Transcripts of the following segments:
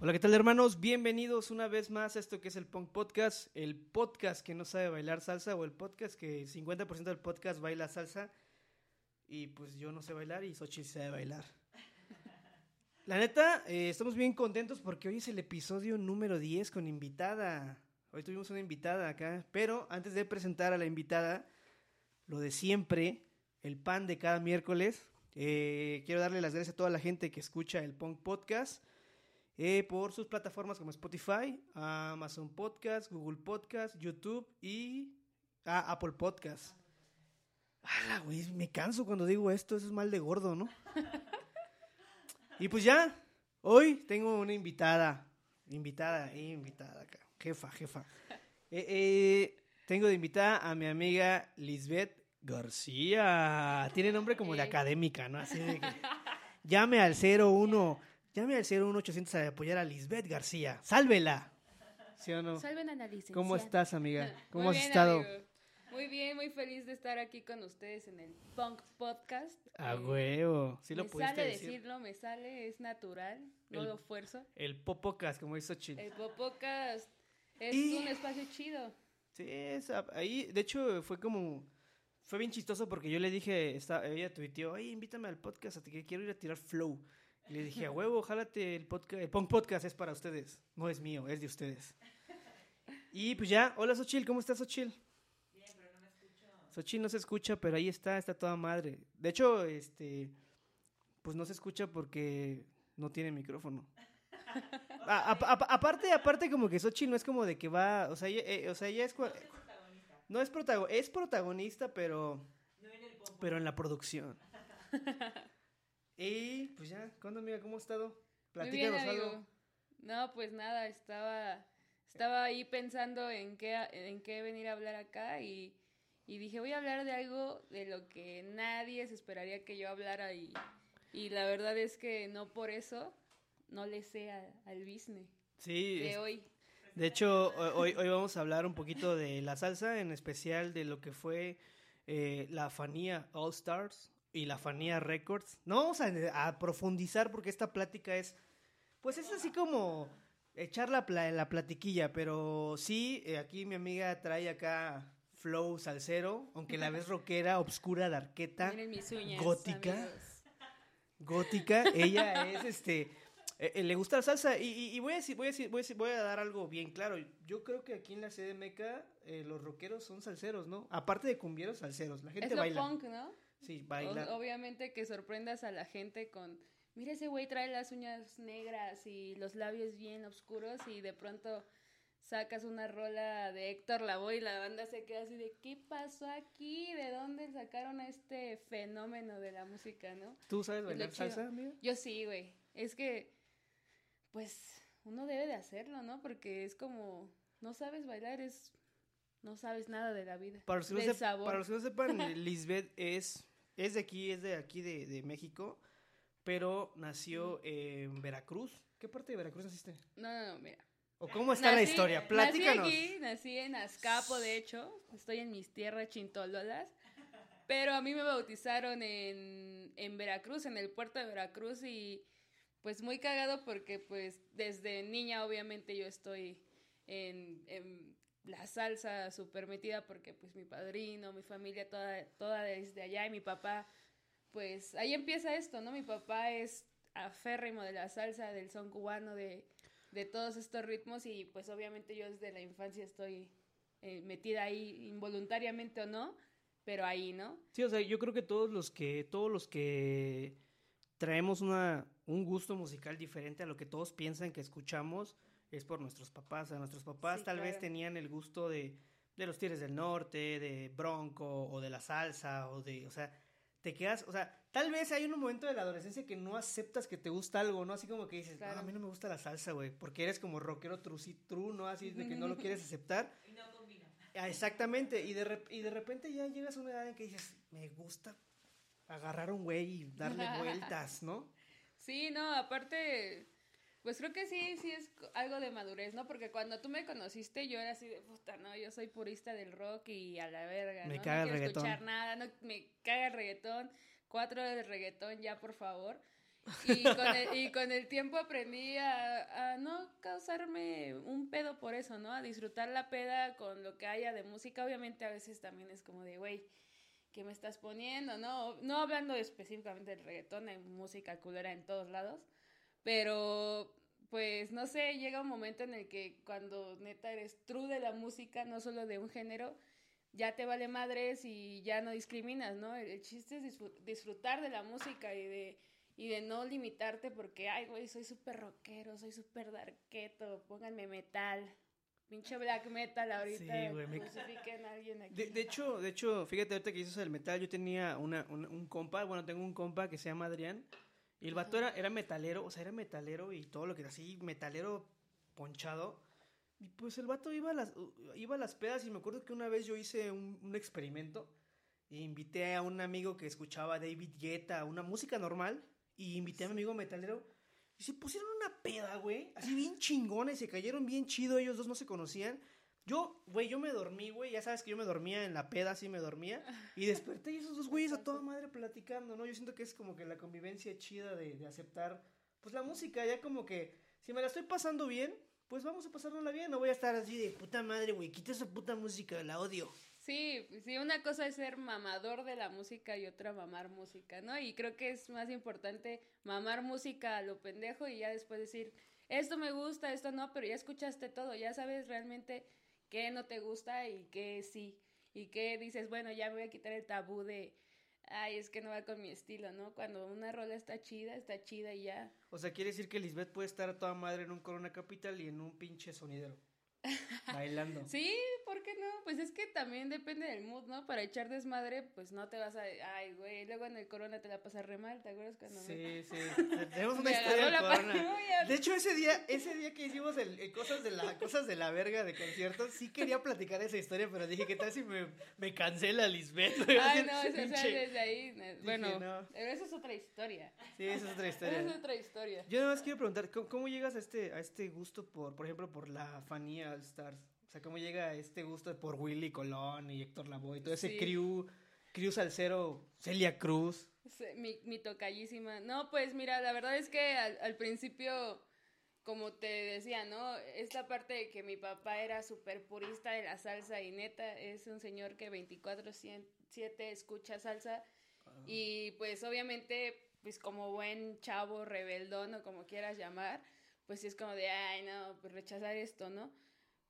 Hola, ¿qué tal hermanos? Bienvenidos una vez más a esto que es el Punk Podcast, el podcast que no sabe bailar salsa o el podcast que 50% del podcast baila salsa y pues yo no sé bailar y Xochitl sabe bailar. La neta, eh, estamos bien contentos porque hoy es el episodio número 10 con invitada. Hoy tuvimos una invitada acá, pero antes de presentar a la invitada, lo de siempre, el pan de cada miércoles, eh, quiero darle las gracias a toda la gente que escucha el Punk Podcast eh, por sus plataformas como Spotify, Amazon Podcast, Google Podcast, YouTube y ah, Apple Podcast. Ah, güey, me canso cuando digo esto, eso es mal de gordo, ¿no? y pues ya, hoy tengo una invitada, invitada, eh, invitada jefa, jefa. Eh, tengo de invitada a mi amiga Lisbeth García. Tiene nombre como de académica, ¿no? Así de que llame al 01, llame al 01800 a apoyar a Lisbeth García. ¡Sálvela! ¿Sí o no? Salven a la licenciada. ¿Cómo estás, amiga? ¿Cómo Muy has bien, estado? amigo. Muy bien, muy feliz de estar aquí con ustedes en el Punk Podcast. A Eh, huevo. Sí lo me pudiste sale decir. decirlo, me sale, es natural, no El- lo fuerzo. El Popocas, como hizo Chill. El Podcast es Y- un espacio chido. Sí, es, a- ahí, de hecho, fue como, fue bien chistoso porque yo le dije, está, ella tuiteó, oye, invítame al podcast, a ti que quiero ir a tirar flow. Y le dije, a huevo, jálate el podcast, el Punk Podcast es para ustedes, no es mío, es de ustedes. Y pues ya, hola Xochil, ¿cómo estás Xochil? Bien, pero no me escucho. Xochil no se escucha, pero ahí está, está toda madre. De hecho, este, pues no se escucha porque no tiene micrófono. A- a- a- aparte, aparte como que Xochitl no es como de que va, o sea, ella, eh, o sea, ella es... No es protagonista, es protagonista, pero... Pero en la producción. y pues ya, ¿cuándo amiga? ¿Cómo has estado? Muy bien, Platícanos amigo. algo. No, pues nada, estaba, estaba ahí pensando en qué, en qué venir a hablar acá y, y dije, voy a hablar de algo de lo que nadie se esperaría que yo hablara y, y la verdad es que no por eso no le sé a- al business Sí, de es- hoy. De hecho, ho- hoy, hoy vamos a hablar un poquito de la salsa, en especial de lo que fue eh, la Fanía All Stars y la Fanía Records. No vamos a, a profundizar porque esta plática es, pues es así como echar la, pla- la platiquilla, pero sí, eh, aquí mi amiga trae acá flow salsero, aunque la ves rockera, obscura, darqueta, gótica. amigos. gótica. Ella es este. Eh, eh, le gusta la salsa. Y, y- y voy, a decir, voy, a decir, voy, a decir- voy a dar algo bien claro. Yo creo que aquí en la CDMK eh, los rockeros son salseros, ¿no? Aparte de cumbieros, salseros. La gente Es lo baila. punk, ¿no? Sí, O- baila. obviamente que sorprendas a la gente con, mira ese güey trae las uñas negras y los labios bien oscuros y de pronto sacas una rola de Héctor Lavoe y la banda se queda así de, ¿qué pasó aquí? ¿De dónde sacaron a este fenómeno de la música, no? ¿Tú sabes bailar salsa, amiga? Yo sí, güey. Es que, pues, uno debe de hacerlo, ¿no? Porque es como, no sabes bailar, es, no sabes nada de la vida. Para los que no, del sep- sabor. para los que no sepan, Lisbeth es, es de aquí, es de aquí de, de México, pero nació en Veracruz. ¿Qué parte de Veracruz naciste? No, no, no, mira. ¿O cómo está la historia? Platícanos. Nací aquí, nací en Azcapo, de hecho. Estoy en mis tierras chintololas. Pero a mí me bautizaron en, en Veracruz, en el puerto de Veracruz. Y pues muy cagado porque pues desde niña obviamente yo estoy en, en la salsa súper metida porque pues mi padrino, mi familia, toda, toda desde allá. Y mi papá, pues ahí empieza esto, ¿no? Mi papá es aférrimo de la salsa, del son cubano, de de todos estos ritmos y pues obviamente yo desde la infancia estoy eh, metida ahí involuntariamente o no, pero ahí, ¿no? Sí, o sea, yo creo que todos los que, todos los que traemos una, un gusto musical diferente a lo que todos piensan que escuchamos, es por nuestros papás. Sea, nuestros papás Sí, tal vez tenían el gusto de, de los Tigres del Norte, de Bronco, o de la salsa, o de, o sea, te quedas, o sea, tal vez hay un momento de la adolescencia que no aceptas que te gusta algo, ¿no? Así como que dices, Claro. "No, a mí no me gusta la salsa, güey, porque eres como rockero true, sí, true, ¿no? Así de que no lo quieres aceptar. Ah, Exactamente, y de, rep- y de repente ya llegas a una edad en que dices, me gusta agarrar a un güey y darle vueltas, ¿no? Sí, no, aparte, Pues creo que sí, sí es algo de madurez, ¿no? Porque cuando tú me conociste, yo era así de puta, no, yo soy purista del rock y a la verga, Me ¿no? caga no el quiero reggaetón. escuchar nada, no, me caga el reggaetón, cuatro de reggaetón ya, por favor. Y con el, y con el tiempo aprendí a, a no causarme un pedo por eso, ¿no? A disfrutar la peda con lo que haya de música. Obviamente a veces también es como de, güey, ¿qué me estás poniendo? No, no hablando específicamente del reggaetón, hay música culera en todos lados. Pero, pues, no sé, llega un momento en el que cuando neta eres true de la música, no solo de un género, ya te vale madres y ya no discriminas, ¿no? El, chiste es disfr- disfrutar de la música y de, y de no limitarte porque, ay, güey, soy súper rockero, soy súper darketo, pónganme metal. Pinche black metal ahorita. Sí, güey, me- a alguien aquí. De, de hecho, de hecho, fíjate ahorita que dices el metal, yo tenía una, una- un compa, bueno, tengo un compa que se llama Adrián, y el vato era, era metalero, o sea, era metalero y todo lo que era así, metalero ponchado. Y pues el vato iba a las, iba a las pedas y me acuerdo que una vez yo hice un, un experimento e invité a un amigo que escuchaba David Guetta, una música normal, y invité a mi amigo metalero y se pusieron una peda, güey, así bien chingones, se cayeron bien chido, ellos dos no se conocían. Yo, güey, yo me dormí, güey, ya sabes que yo me dormía en la peda, así me dormía, y desperté y esos dos güeyes a toda madre platicando, ¿no? Yo siento que es como que la convivencia chida de, de aceptar, pues la música, ya como que, si me la estoy pasando bien, pues vamos a pasárnosla bien, no voy a estar así de puta madre, güey, quita esa puta música, la odio. Sí, sí, una cosa es ser mamador de la música y otra mamar música, ¿no? Y creo que es más importante mamar música a lo pendejo y ya después decir, esto me gusta, esto no, pero ya escuchaste todo, ya sabes realmente qué no te gusta y qué sí. Y qué dices, bueno, ya me voy a quitar el tabú de, ay, es que no va con mi estilo, ¿no? Cuando una rola está chida, está chida y ya. O sea, quiere decir que Lisbeth puede estar a toda madre en un Corona Capital y en un pinche sonidero. Bailando. Sí, ¿por qué no? Pues es que también depende del mood, ¿no? Para echar desmadre, pues no te vas a... Ay, güey, luego en el corona te la pasas re mal, ¿te acuerdas cuando me... Sí, sí. Tenemos una Me historia agarró del la corona. paranoia. De hecho, ese día, ese día que hicimos el, el cosas de la cosas de la verga de conciertos, sí quería platicar esa historia, pero dije, ¿qué tal si me, me cancela Lisbeth? Ay, no, eso, o sea, desde ahí... Bueno, no. pero esa es otra historia. Sí, esa es otra Esa historia. es otra historia. Yo nada más quiero preguntar, ¿cómo, cómo llegas a este, a este gusto por, por ejemplo, por la Fanía All Stars? O sea, ¿cómo llega este gusto por Willy Colón y Héctor Lavoe y todo ese Sí. crew, crew salsero, Celia Cruz? Mi, mi tocallísima. No, pues mira, la verdad es que al, al principio, como te decía, ¿no? Esta parte de que mi papá era súper purista de la salsa y neta es un señor que 24-7 escucha salsa y pues obviamente, pues como buen chavo rebeldón o como quieras llamar, pues sí es como de, ay, no, pues rechazar esto, ¿no?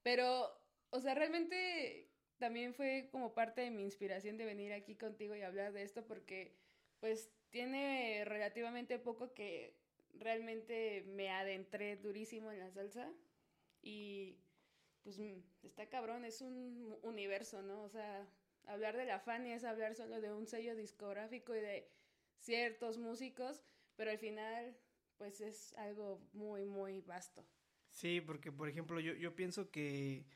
Pero, o sea, realmente también fue como parte de mi inspiración de venir aquí contigo y hablar de esto porque pues tiene relativamente poco que realmente me adentré durísimo en la salsa y pues mm, está cabrón, es un universo, ¿no? O sea, hablar de la Fania es hablar solo de un sello discográfico y de ciertos músicos, pero al final pues es algo muy, muy vasto. Sí, porque por ejemplo yo, yo pienso que,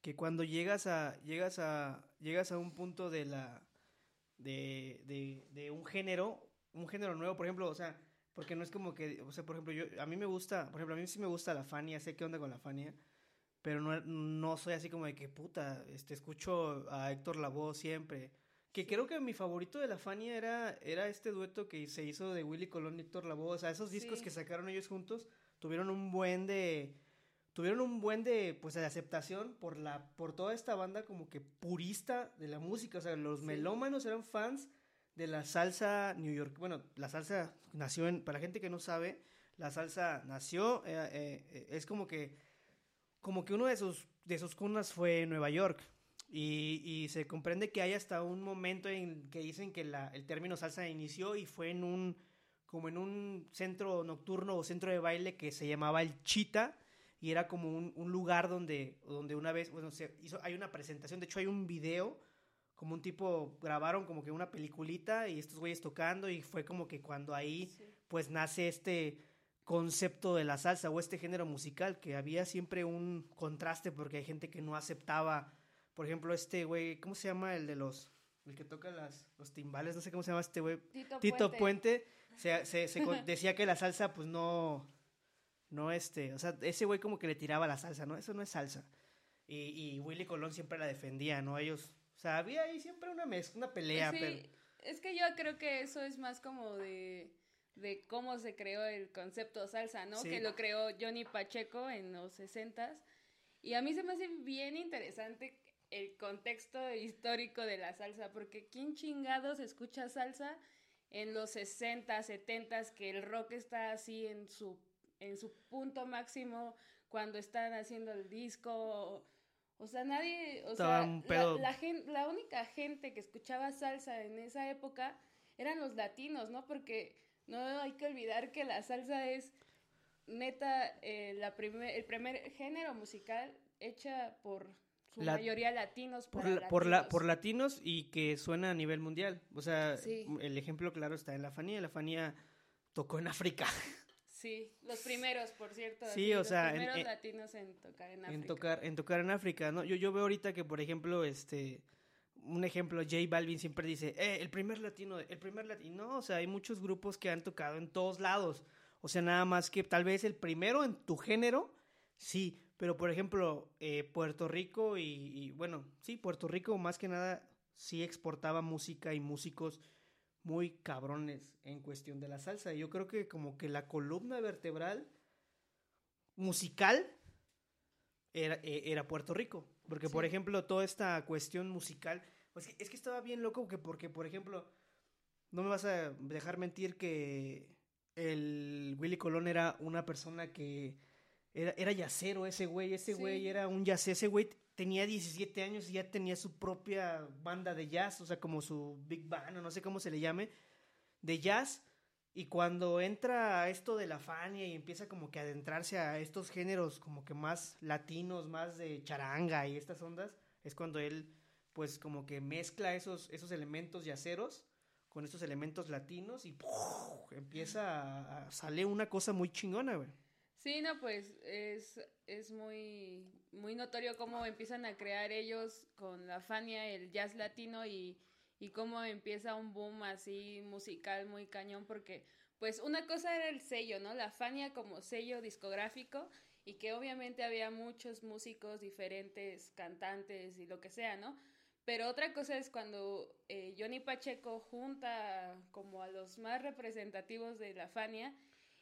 que cuando llegas a, llegas a, llegas a un punto de la, de, de, de un género, un género nuevo, por ejemplo, o sea, porque no es como que, o sea, por ejemplo, yo, a mí me gusta, por ejemplo, a mí sí me gusta la Fania, sé qué onda con la Fania, pero no, no soy así como de que puta, este, escucho a Héctor Lavoe siempre. Que creo que mi favorito de la Fania era, era este dueto que se hizo de Willy Colón y Héctor Lavoe, o sea, esos discos Sí. que sacaron ellos juntos tuvieron un buen de tuvieron un buen de pues de aceptación por la por toda esta banda como que purista de la música, o sea, los Sí. melómanos eran fans de la salsa New York. Bueno, la salsa nació en para la gente que no sabe, la salsa nació eh, eh, es como que como que uno de sus de sus cunas fue Nueva York. Y, se comprende que hay hasta un momento en que dicen que la, el término salsa inició y fue en un como en un centro nocturno o centro de baile que se llamaba el Chita y era como un, lugar donde, donde una vez, bueno, hay una presentación, de hecho hay un video, como un tipo, grabaron como que una peliculita y estos güeyes tocando y fue como que cuando ahí Sí. pues nace este concepto de la salsa o este género musical, que había siempre un contraste porque hay gente que no aceptaba, por ejemplo, este güey, ¿cómo se llama el de los, el que toca las, los timbales? No sé cómo se llama este güey. Tito, Tito Puente. Puente se, se- se con- decía que la salsa pues no no este, o sea, ese güey como que le tiraba la salsa, ¿no? Eso no es salsa. Y, y Willy Colón siempre la defendía, ¿no? Ellos, o sea, había ahí siempre una mezcla, una pelea, sí, pero... es que yo creo que eso es más como de, de cómo se creó el concepto salsa, ¿no? Sí. Que lo creó Johnny Pacheco en los sesentas. Y a mí se me hace bien interesante el contexto histórico de la salsa, porque ¿quién chingados escucha salsa en los 60, 70 que el rock está así en su, en su punto máximo cuando están haciendo el disco? O sea, nadie, o Estaba sea, un la- pedo. la, gen- la única gente que escuchaba salsa en esa época eran los latinos, ¿no? Porque no hay que olvidar que la salsa es neta eh, la primer, el primer género musical hecha por su La- mayoría latinos Por, para la- por, la, latinos. por latinos y que suena a nivel mundial. O sea, Sí. el ejemplo claro está en la Fanía. La Fanía tocó en África. Sí, los primeros, por cierto. Sí, así, o los sea, en- primeros en- latinos en tocar en África. en tocar en tocar en África no yo yo veo ahorita que por ejemplo este un ejemplo J Balvin siempre dice eh, el primer latino el primer latino no o sea hay muchos grupos que han tocado en todos lados o sea nada más que tal vez el primero en tu género sí pero por ejemplo eh, Puerto Rico y, y, bueno sí Puerto Rico más que nada sí exportaba música y músicos muy cabrones en cuestión de la salsa yo creo que como que la columna vertebral musical era, eh, era Puerto Rico. Porque, por ejemplo, toda esta cuestión musical, pues es que estaba bien loco que porque, por ejemplo, no me vas a dejar mentir que el Willy Colón era una persona que era, era yacero ese güey, ese Sí. güey era un yacero, ese güey tenía 17 años y ya tenía su propia banda de jazz, o sea, como su big band, o no sé cómo se le llame, de jazz. Y cuando entra a esto de la Fania y empieza como que a adentrarse a estos géneros como que más latinos, más de charanga y estas ondas, es cuando él pues como que mezcla esos, esos elementos yaceros con estos elementos latinos y empieza a, a- sale una cosa muy chingona, güey. Sí, no, pues es, es muy, muy notorio cómo empiezan a crear ellos con la Fania el jazz latino y, y cómo empieza un boom así musical muy cañón porque pues una cosa era el sello, ¿no? La Fania como sello discográfico y que obviamente había muchos músicos diferentes, cantantes y lo que sea, ¿no? Pero otra cosa es cuando eh, Johnny Pacheco junta como a los más representativos de la Fania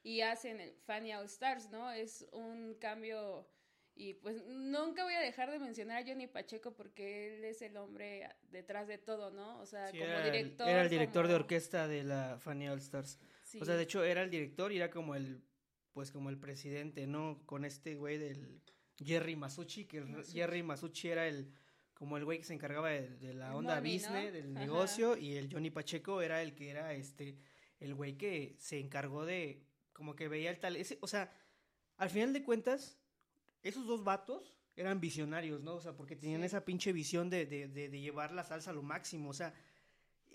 y hacen el Fania All Stars, ¿no? Es un cambio y pues nunca voy a dejar de mencionar a Johnny Pacheco porque él es el hombre detrás de todo, ¿no? O sea, Sí, como era, el- director. era el director de orquesta de la Fania All Stars. Sí. O sea, de hecho era el director y era como el pues como el presidente, ¿no? Con este güey del Jerry Masucci, que el Masucci. Jerry Masucci era el como el güey que se encargaba de, de la El onda money, business, ¿no? del Ajá. negocio y el Johnny Pacheco era el que era este el güey que se encargó de como que veía el tal ese, o sea, al final de cuentas esos dos vatos eran visionarios, ¿no? O sea, porque tenían Sí. esa pinche visión de, de, de, de llevar la salsa a lo máximo, o sea,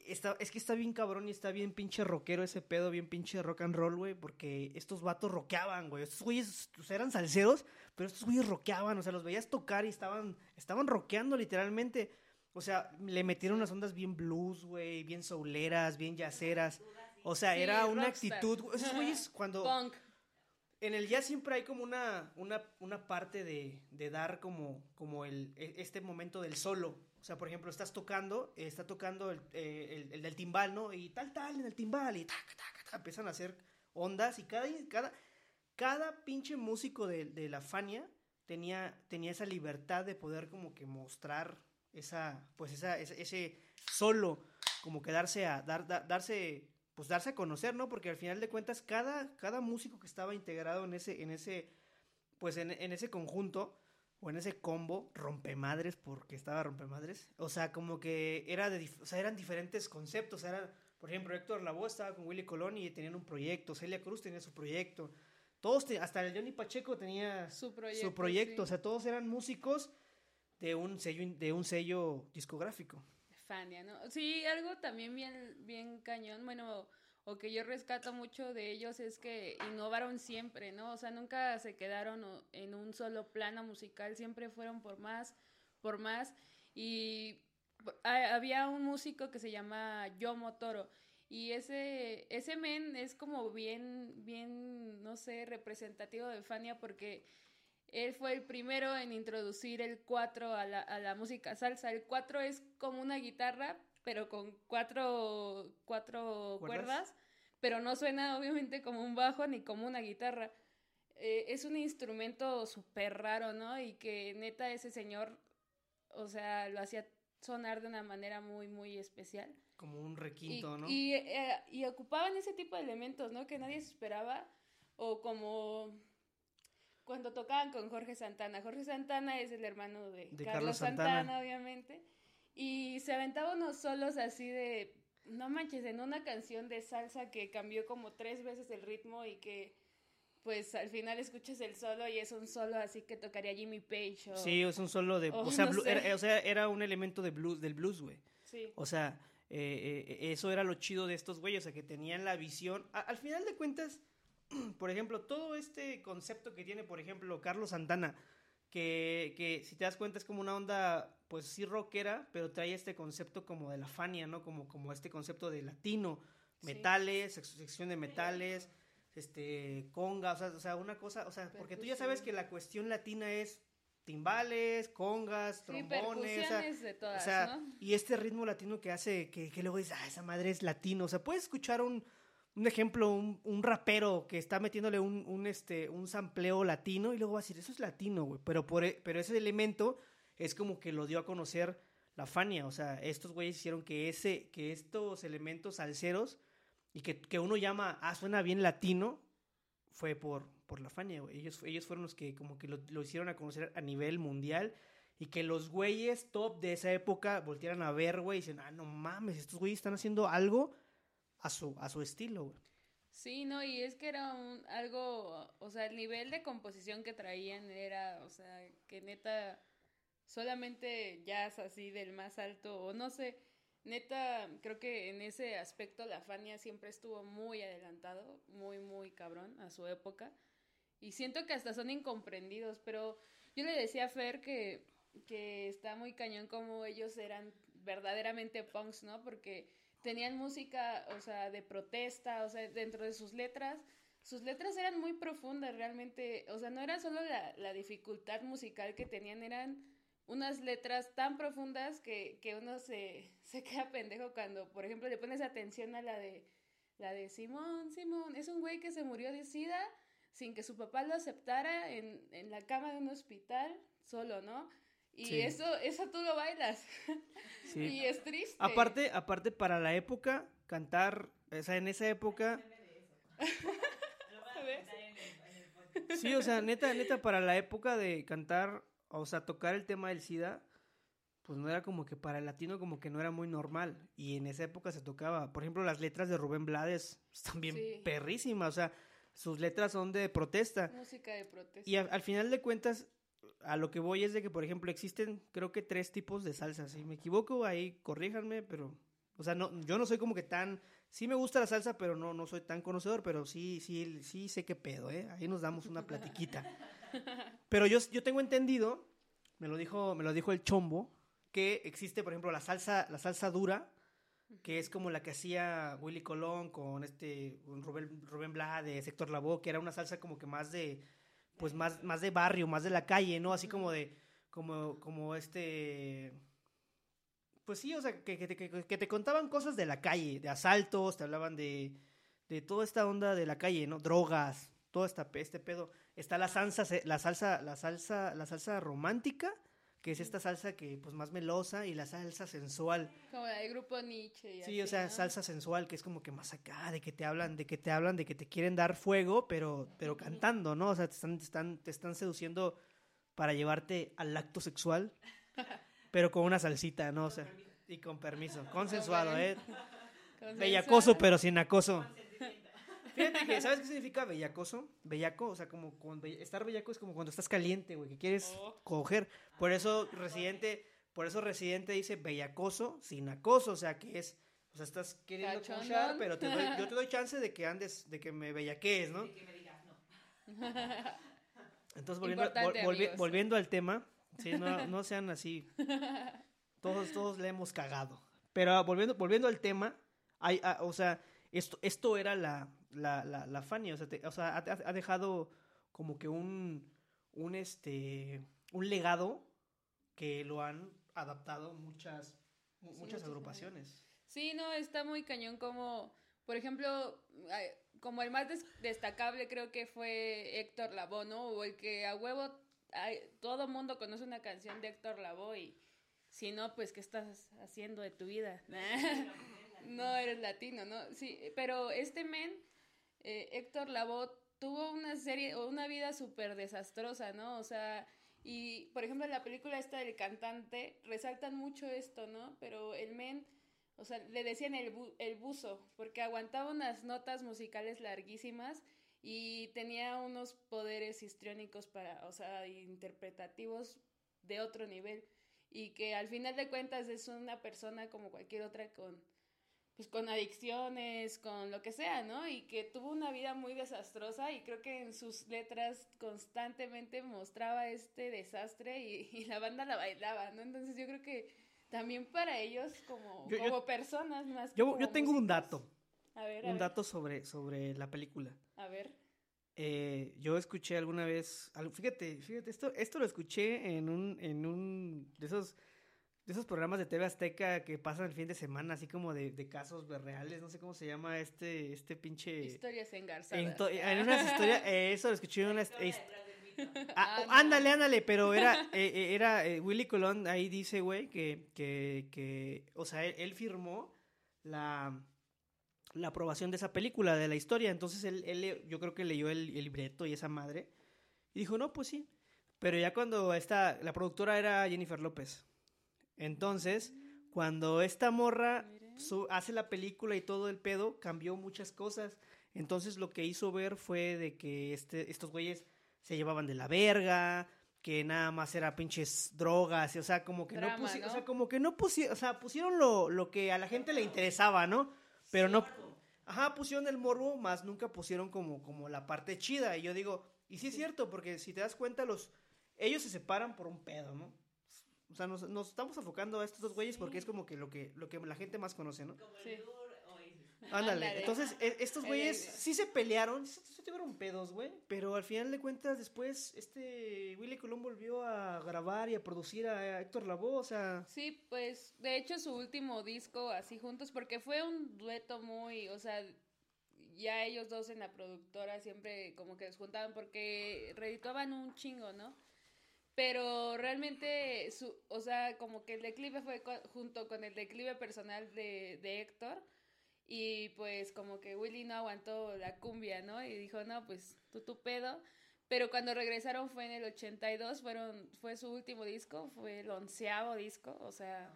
está, es que está bien cabrón y está bien pinche rockero ese pedo, bien pinche rock and roll, güey, porque estos vatos rockeaban, güey. Estos güeyes o sea, eran salseros, pero estos güeyes rockeaban, o sea, los veías tocar y estaban, estaban rockeando literalmente. O sea, le metieron unas ondas bien blues, güey, bien souleras, bien yaceras. O sea, Sí, era una rockstar. actitud. Esos güeyes cuando Punk. en el jazz siempre hay como una, una, una parte de, de dar como, como el, e- este momento del solo. O sea, por ejemplo, estás tocando, está tocando el, eh, el- el del timbal, ¿no? Y tal, tal, en el timbal, y tac, tac, tac, empiezan a hacer ondas y cada, cada, cada pinche músico de, de la Fania tenía, tenía esa libertad de poder como que mostrar esa, pues esa, ese, ese solo, como que darse a, dar, da- darse, pues darse a conocer, ¿no? Porque al final de cuentas, cada, cada músico que estaba integrado en ese, en ese, pues en, en ese conjunto, o en ese combo, rompemadres, porque estaba rompemadres, o sea, como que era de, o sea, eran diferentes conceptos, eran, por ejemplo, Héctor Lavoe estaba con Willy Colón y tenían un proyecto, Celia Cruz tenía su proyecto, todos, te- hasta el Johnny Pacheco tenía Su proyecto. su proyecto, sí. o sea, todos eran músicos de un sello, de un sello discográfico. Fania, ¿no? Sí, algo también bien, bien cañón, bueno, o que yo rescato mucho de ellos es que innovaron siempre, ¿no? O sea, nunca se quedaron en un solo plano musical, siempre fueron por más, por más, y ha- había un músico que se llama Yomo Toro, Y ese, ese men es como bien, bien, no sé, representativo de Fania porque él fue el primero en introducir el 4 a la, a la música salsa. El 4 es como una guitarra, pero con cuatro, cuatro cuerdas, pero no suena obviamente como un bajo ni como una guitarra. Eh, es un instrumento súper raro, ¿no? Y que neta ese señor, o sea, lo hacía sonar de una manera muy, muy especial. Como un requinto, ¿no? Y, eh, y ocupaban ese tipo de elementos, ¿no? Que nadie se esperaba. O como cuando tocaban con Jorge Santana. Jorge Santana es el hermano de, Carlos, Santana. obviamente. Y se aventaba unos solos así de, no manches, en una canción de salsa que cambió como tres veces el ritmo y que pues al final escuchas el solo y es un solo así que tocaría Jimmy Page. O, sí, es un solo de... O, sea, era, un elemento de blues, del blues, güey. Sí. O sea, eh, eh, eso era lo chido de estos güeyes, o sea, que tenían la visión... al final de cuentas, por ejemplo, todo este concepto que tiene, por ejemplo, Carlos Santana, que, que, si te das cuenta es como una onda, pues sí rockera, pero trae este concepto como de la Fania, ¿no? Como, como este concepto de latino, metales, sección de metales, este, conga, o sea, una cosa, o sea, porque tú ya sabes que la cuestión latina es timbales, congas, trombones, o sea, y este ritmo latino que hace que, que luego dices, ah, esa madre es latino, o sea, puedes escuchar un un ejemplo, un, un, rapero que está metiéndole un, un, este, un sampleo latino y luego va a decir, eso es latino, güey. Pero, por, e, pero ese elemento es como que lo dio a conocer la Fania. O sea, estos güeyes hicieron que, ese, que estos elementos salseros y que, que uno llama, ah, suena bien latino, fue por, por la Fania. Ellos, ellos fueron los que como que lo, lo hicieron a conocer a nivel mundial y que los güeyes top de esa época voltieran a ver, güey, y dicen, ah, no mames, estos güeyes están haciendo algo a su, a su estilo, güey. Sí, no, y es que era un, algo, o sea, el nivel de composición que traían era, o sea, que neta, solamente jazz así del más alto, o no sé, neta, creo que en ese aspecto la Fania siempre estuvo muy adelantado, muy, muy cabrón a su época, y siento que hasta son incomprendidos, pero yo le decía a Fer que, que está muy cañón como ellos eran verdaderamente punks, ¿no? Porque tenían música, o sea, de protesta, o sea, dentro de sus letras, sus letras eran muy profundas realmente, o sea, no era solo la, dificultad musical que tenían, eran unas letras tan profundas que, que uno se, se queda pendejo cuando, por ejemplo, le pones atención a la de, la de Simón, Simón, es un güey que se murió de sida sin que su papá lo aceptara en, en la cama de un hospital, solo, ¿no? Y eso, eso tú lo bailas. Y es triste. Aparte, aparte para la época, cantar, o sea, en esa época. sí, o sea, neta, neta, para la época de cantar, o sea, tocar el tema del SIDA, pues no era como que para el latino como que no era muy normal. Y en esa época se tocaba. Por ejemplo, las letras de Rubén Blades están bien perrísimas. O sea, sus letras son de protesta. Música de protesta. Y al final de cuentas, a lo que voy es de que, por ejemplo, existen creo que tres tipos de salsa. Si me equivoco, ahí corríjanme, pero, o sea, no, yo no soy como que tan, sí me gusta la salsa, pero no, no soy tan conocedor, pero sí, sí, sí sé qué pedo, ¿eh? Ahí nos damos una platiquita. Pero yo, yo tengo entendido, me lo dijo, me lo dijo el chombo, que existe, por ejemplo, la salsa, la salsa dura, que es como la que hacía Willy Colón con este Rubén, Rubén de Sector Lavoe, que era una salsa como que más de pues más, más de barrio, más de la calle, ¿no? Así como de, como, como este, pues sí, o sea, que, que, que, te contaban cosas de la calle, de asaltos, te hablaban de, de toda esta onda de la calle, ¿no? Drogas, todo esta, este pedo. Está la salsa, la salsa, la salsa, la salsa romántica, que es esta salsa que pues más melosa y la salsa sensual. Como la del grupo Nietzsche. sí, o sea, salsa sensual que es como que más acá, de que te hablan, de que te hablan, de que te quieren dar fuego, pero, pero cantando, ¿no? O sea, te están, te están, te están seduciendo para llevarte al acto sexual, pero con una salsita, ¿no? O sea, y con permiso, consensuado, ¿eh? Bellacoso, pero sin acoso. Fíjate que, ¿sabes qué significa bellacoso? Bellaco, o sea, como cuando, estar bellaco es como cuando estás caliente, güey, que quieres oh. coger. Por eso Residente, por eso Residente dice bellacoso sin acoso, o sea, que es, o sea, estás queriendo cochar, pero te doy, yo te doy chance de que andes, de que me bellaquees, ¿no? que me digas no. Entonces, volviendo, volviendo al tema, sí, no, no sean así. Todos, todos le hemos cagado. Pero volviendo, volviendo al tema, Hay, ah, o sea, esto, esto era la, la, la, la Fania, o sea, te- o sea, ha, ha- dejado como que un, un, este, un legado que lo han adaptado muchas, Sí, muchas agrupaciones. Sí, no, está muy cañón como, por ejemplo, como el más des- destacable creo que fue Héctor Lavoe, ¿no? O el que a huevo todo mundo conoce una canción de Héctor Lavoe y si no, pues, ¿qué estás haciendo de tu vida? no eres latino, ¿no? Sí, pero este men, eh, Héctor Lavoe, tuvo una serie, o una vida súper desastrosa, ¿no? O sea, y por ejemplo en la película esta del cantante, resaltan mucho esto, ¿no? Pero el men... O sea, le decían el, bu- el buzo, porque aguantaba unas notas musicales larguísimas y tenía unos poderes histriónicos para, o sea, interpretativos de otro nivel. Y que al final de cuentas es una persona como cualquier otra con, pues con adicciones, con lo que sea, ¿no? Y que tuvo una vida muy desastrosa y creo que en sus letras constantemente mostraba este desastre y, y la banda la bailaba, ¿no? Entonces yo creo que también para ellos como, Yo- yo- como personas más que Yo, como yo tengo un dato, A ver, a un ver, dato sobre, sobre la película. A ver. Eh, yo escuché alguna vez, fíjate, fíjate, esto, esto lo escuché en un, en un de esos, de esos programas de TV Azteca que pasan el fin de semana, así como de, de casos reales, no sé cómo se llama este, este pinche... Historias engarzadas. En, to- en unas historias, eh, eso lo escuché en mito. Ah, Ah, oh, ándale, ándale, pero era, eh, eh, era eh, Willy Colón, ahí dice, güey, que, que, que, o sea, él, él firmó la, la aprobación de esa película, de la historia, entonces él, él le- yo creo que leyó el, el libreto y esa madre, y dijo, no, pues sí, pero ya cuando esta, la productora era Jennifer López, entonces, cuando esta morra su- hace la película y todo el pedo, cambió muchas cosas. Entonces lo que hizo ver fue de que este, estos güeyes se llevaban de la verga, que nada más era pinches drogas, y, o sea, como que Drama, no pusieron, ¿no? o sea, como que no pusieron, o sea, pusieron lo, lo que a la gente le interesaba, ¿no? Pero no, ajá, pusieron el morbo, más nunca pusieron como, como la parte chida. Y yo digo, y sí es cierto, porque si te das cuenta, los, ellos se separan por un pedo, ¿no? O sea, nos, nos estamos enfocando a estos dos güeyes porque es como que lo que, lo que la gente más conoce, ¿no? Como Sí. Ándale. Entonces, e- estos güeyes sí se pelearon, sí, sí tuvieron pedos, güey. Pero al final de cuentas, después, este Willy Colón volvió a grabar y a producir a Héctor Lavoe, o sea. Sí, pues de hecho su último disco así juntos, porque fue un dueto muy, o sea, ya ellos dos en la productora siempre como que se juntaban porque redituaban un chingo, ¿no? Pero realmente, su, o sea, como que el declive fue junto con el declive personal de, de Héctor. Y pues como que Willy no aguantó la cumbia, ¿no? Y dijo, no, pues tú tu pedo. Pero cuando regresaron fue en el 82, fueron, fue su último disco, fue el onceavo disco, o sea,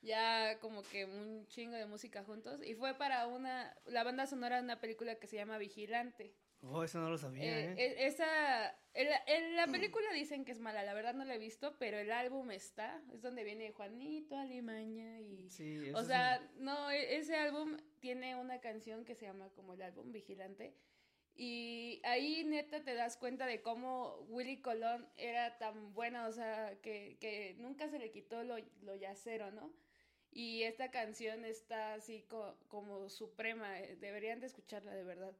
ya como que un chingo de música juntos. Y fue para una, la banda sonora de una película que se llama Vigilante. Oh, eso no lo sabía, Eh, ¿eh? e- esa, en la, en la película dicen que es mala, la verdad no la he visto, pero el álbum está, es donde viene Juanito Alimaña y... Sí, eso O sea, no, e- ese álbum tiene una canción que se llama como el álbum Vigilante. Y ahí neta te das cuenta de cómo Willy Colón era tan bueno, o sea, que, que nunca se le quitó lo, lo yacero, ¿no? Y esta canción está así co- como suprema, eh, deberían de escucharla de verdad.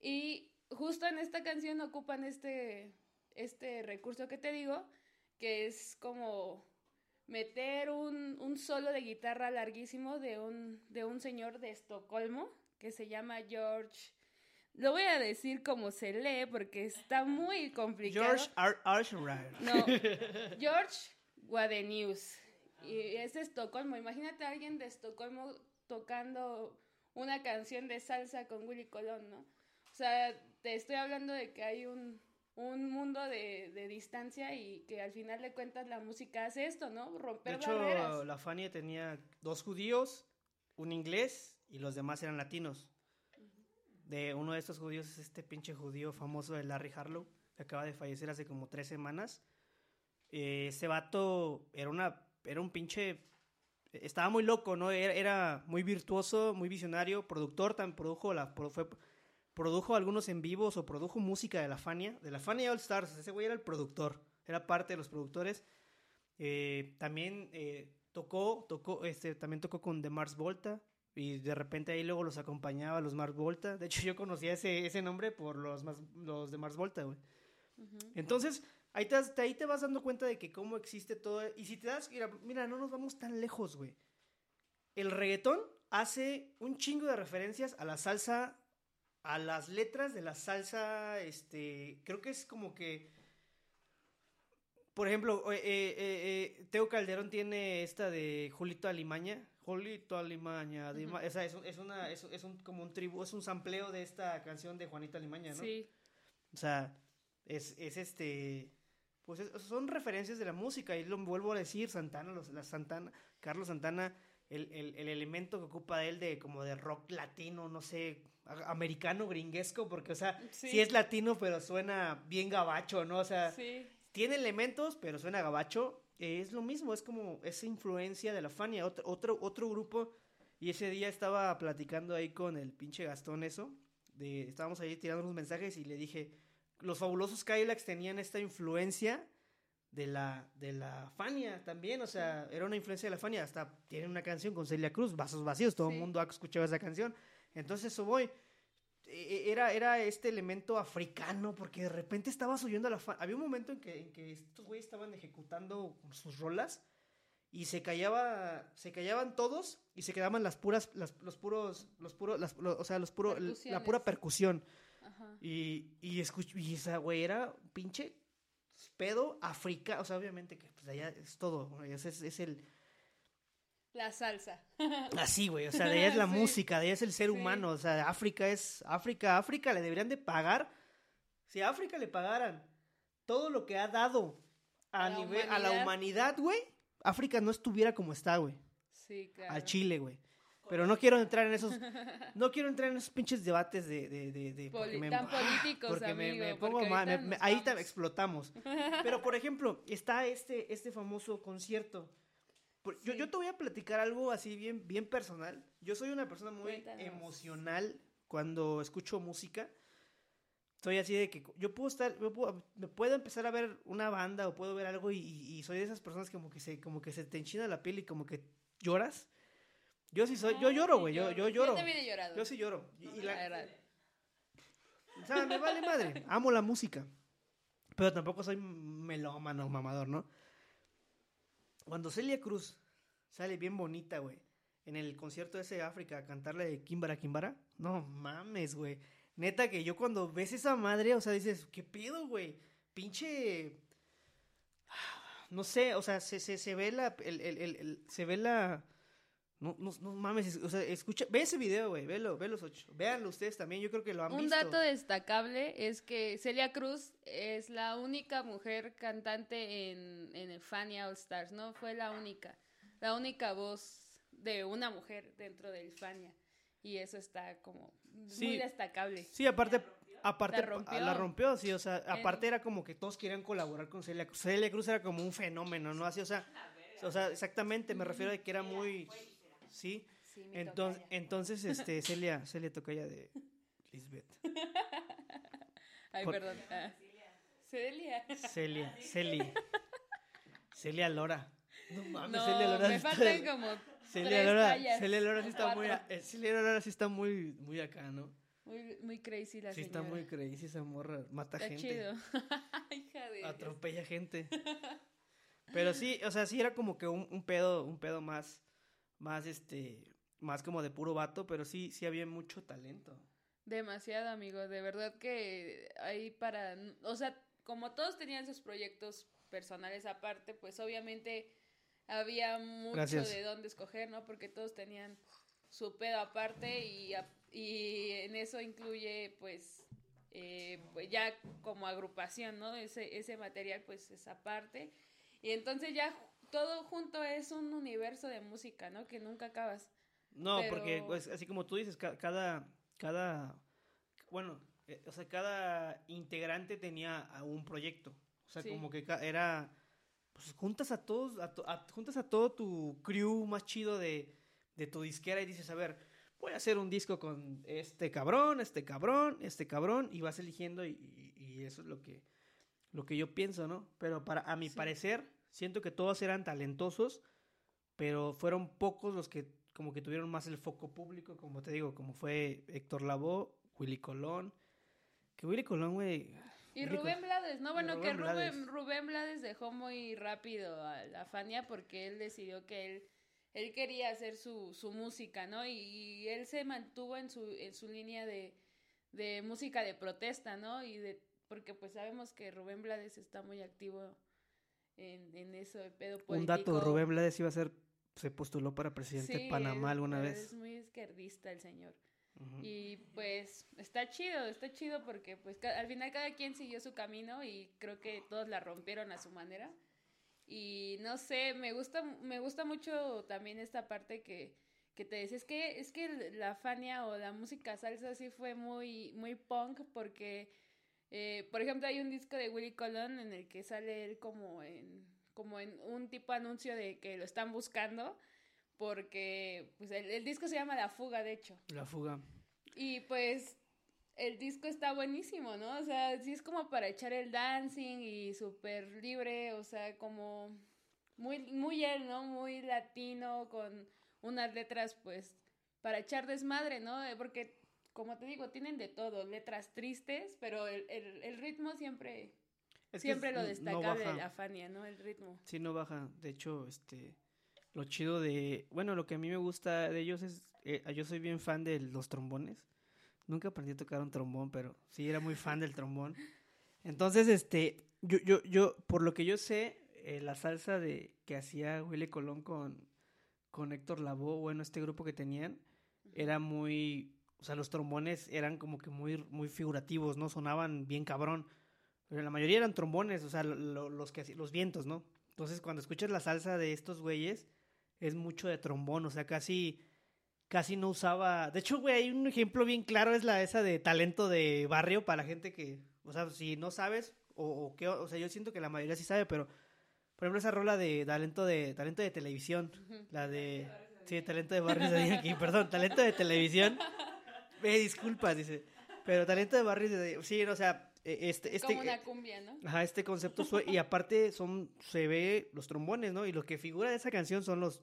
Y justo en esta canción ocupan este, este recurso que te digo, que es como meter un, un solo de guitarra larguísimo de un, de un señor de Estocolmo que se llama George. Lo voy a decir como se lee porque está muy complicado. George Arshright. No, George Guadenius. Y es de Estocolmo. Imagínate a alguien de Estocolmo tocando una canción de salsa con Willy Colón, ¿no? O sea, te estoy hablando de que hay un, un mundo de, de distancia y que al final de cuentas la música hace esto, ¿no? De Romper hecho, barreras. la Fania tenía dos judíos, un inglés y los demás eran latinos. De uno de estos judíos es este pinche judío famoso de Larry Harlow, que acaba de fallecer hace como tres semanas. Eh, ese vato era una era un pinche estaba muy loco, ¿no? Era, era muy virtuoso, muy visionario, productor, también produjo la fue- produjo algunos en vivos o produjo música de la Fania, de la Fania All Stars, ese güey era el productor, era parte de los productores. Eh, también eh, tocó, tocó, este, también tocó con The Mars Volta, Y de repente ahí luego los acompañaba los Mars Volta. De hecho, yo conocía ese, ese nombre por los, los de Mars Volta, güey. Entonces, ahí te, ahí te vas dando cuenta de que cómo existe todo. Y si te das, mira, mira, no nos vamos tan lejos, güey. El reggaetón hace un chingo de referencias a la salsa, a las letras de la salsa, este, creo que es como que, por ejemplo, eh, eh, eh, Teo Calderón tiene esta de Julito Alimaña, Julito Alimaña, o sea, es, es, una, es, es, un, como un tribu, es un sampleo de esta canción de Juanito Alimaña, ¿no? Sí. O sea, es, es este, pues son referencias de la música, y lo vuelvo a decir, Santana, los, la Santana, Carlos Santana, el, el, el, elemento que ocupa él de como de rock latino, no sé, americano, gringuesco, porque, o sea, sí, es latino, pero suena bien gabacho, ¿no? O sea, tiene elementos, pero suena gabacho. es lo mismo, es como esa influencia de la Fania, otro, otro, otro grupo. Y ese día estaba platicando ahí con el pinche Gastón eso. De, estábamos ahí tirando unos mensajes y le dije, los fabulosos Kylax tenían esta influencia de la, de la Fania también, o sea, era una influencia de la Fania, hasta tienen una canción con Celia Cruz, Vasos Vacíos, todo el mundo ha escuchado esa canción, entonces eso voy, e, e, era, era este elemento africano, porque de repente estabas oyendo a la Fania, había un momento en que, en que estos güeyes estaban ejecutando sus rolas, y se callaba, se callaban todos, y se quedaban las puras, las, los puros, los puros, las, o sea, los puros, la pura percusión, y, y, y esa güey era pinche pedo africano, o sea, obviamente que pues allá es todo, es, es, el... La salsa. Así, güey, o sea, de allá es la música, de allá es el ser humano, o sea, África es, África, África le deberían de pagar, si a África le pagaran todo lo que ha dado a, nivel, a la humanidad, güey, África no estuviera como está, güey. Sí, claro. Al Chile, güey. Pero no quiero entrar en esos, no quiero entrar en esos pinches debates de, de, de, de porque me, tan políticos, porque me, pongo mal, ahí te explotamos. Pero por ejemplo, está este, este famoso concierto. Yo, yo te voy a platicar algo así bien, bien personal. Yo soy una persona muy emocional cuando escucho música. Estoy así de que yo puedo estar, puedo, me puedo empezar a ver una banda o puedo ver algo y, y, soy de esas personas como que se, como que se te enchina la piel y como que lloras. Yo sí soy, yo ah, lloro, güey, yo, yo lloro. Yo también he llorado. Yo sí lloro. Y, la, o sea, me vale madre, amo la música. Pero tampoco soy melómano, mamador, ¿no? Cuando Celia Cruz sale bien bonita, güey, en el concierto ese de África a cantarle de Kimbara Kimbara, no mames, güey. Neta que yo cuando ves esa madre, o sea, dices, ¿qué pedo, güey? Pinche... No sé, o sea, se, se, se ve la... El, el, el, se ve la no, no, no mames, o sea, escucha, ve ese video, güey, velo, ve los ocho. Véanlo ustedes también, yo creo que lo han visto. Un dato destacable es que Celia Cruz es la única mujer cantante en, en el Fania All Stars, ¿no? Fue la única, la única voz de una mujer dentro del Fania. Y eso está como muy destacable. Sí, aparte, aparte la rompió. la rompió, sí, o sea, aparte era como que todos querían colaborar con Celia Cruz. Celia Cruz era como un fenómeno, ¿no? Así, o sea, o sea, exactamente, me refiero a que era muy ¿sí? entonces, entonces, este, Celia, Celia toca ya de Lisbeth. Ay, perdón. Ah. Celia. Celia, Celia. Celia Lora. No mames, Celia Lora. Me faltan como Celia Lora, Celia Lora sí está muy, eh, Celia Lora sí está muy, muy acá, ¿no? Muy, muy crazy la sí, está muy crazy esa morra. Mata está gente. Chido. Hija de Atropella gente. Pero sí, o sea, sí era como que un, un pedo, un pedo más más este, más como de puro vato, pero sí, sí había mucho talento. Demasiado, amigo, de verdad que hay para, o sea, como todos tenían sus proyectos personales aparte, pues obviamente había mucho de dónde escoger, ¿no? Porque todos tenían su pedo aparte y, y en eso incluye, pues, eh, pues ya como agrupación, ¿no? Ese, ese material, pues, es aparte. Y entonces ya todo junto es un universo de música, ¿no? Que nunca acabas. No, porque pues, así como tú dices, cada, cada, bueno, eh, o sea, cada integrante tenía un proyecto. O sea, como que era, pues juntas a todos, a, juntas a todo tu crew más chido de, de tu disquera y dices, a ver, voy a hacer un disco con este cabrón, este cabrón, este cabrón, y vas eligiendo y, y, eso es lo que, lo que yo pienso, ¿no? Pero para, a mi parecer, Siento que todos eran talentosos, pero fueron pocos los que como que tuvieron más el foco público, como te digo, como fue Héctor Lavoe, Willy Colón. Que Willy Colón, güey. Y Willy Rubén Col- Blades, ¿no? Bueno, que Rubén Blades. Rubén, Rubén Blades dejó muy rápido a la Fania porque él decidió que él, él quería hacer su, su música, ¿no? Y, y él se mantuvo en su, en su línea de, de música de protesta, ¿no? Y de, porque pues sabemos que Rubén Blades está muy activo en, en eso de pedo político. Un dato, Rubén Blades iba a ser, se postuló para presidente de Panamá es- alguna Es vez. muy izquierdista el señor. Y pues está chido, está chido porque pues al final cada quien siguió su camino y creo que todos la rompieron a su manera. Y no sé, me gusta, me gusta mucho también esta parte que, que te decía, es que, es que la Fania o la música salsa sí fue muy, muy punk porque, eh, por ejemplo, hay un disco de Willy Colón en el que sale él como en, como en un tipo anuncio de que lo están buscando porque pues el, el disco se llama La Fuga, de hecho. La fuga. Y pues el disco está buenísimo, ¿no? O sea, sí es como para echar el dancing y súper libre, o sea, como muy, muy él, ¿no? Muy latino, con unas letras pues para echar desmadre, ¿no? Eh, Porque, como te digo, tienen de todo, letras tristes, pero el, el, el ritmo siempre, Es siempre lo no destacable de la Fania, ¿no? El ritmo. Sí, no baja. De hecho, este, lo chido de, bueno, lo que a mí me gusta de ellos es, eh, yo soy bien fan de los trombones. Nunca aprendí a tocar un trombón, pero sí era muy fan del trombón. Entonces, este, yo, yo, yo, por lo que yo sé, eh, la salsa de que hacía Willy Colón con, con Héctor Lavoe, bueno, este grupo que tenían, era muy, o sea, los trombones eran como que muy, muy figurativos, ¿no? Sonaban bien cabrón. Pero la mayoría eran trombones, o sea, lo- lo- los, que, los vientos, ¿no? Entonces, cuando escuchas la salsa de estos güeyes, es mucho de trombón, o sea, casi, casi no usaba. De hecho, güey, hay un ejemplo bien claro, es la esa de talento de barrio para la gente que, o sea, si no sabes, o, o qué, o sea, yo siento que la mayoría sí sabe, pero, por ejemplo, esa rola de talento de, talento de televisión, la de, sí, talento de barrio, aquí, perdón, talento de televisión, eh, disculpas, dice, pero talento de barrio, de- sí, o sea, eh, este, este, como una cumbia, ¿no? Ajá, este concepto sue- y aparte son se ve los trombones, ¿no? Y lo que figura de esa canción son los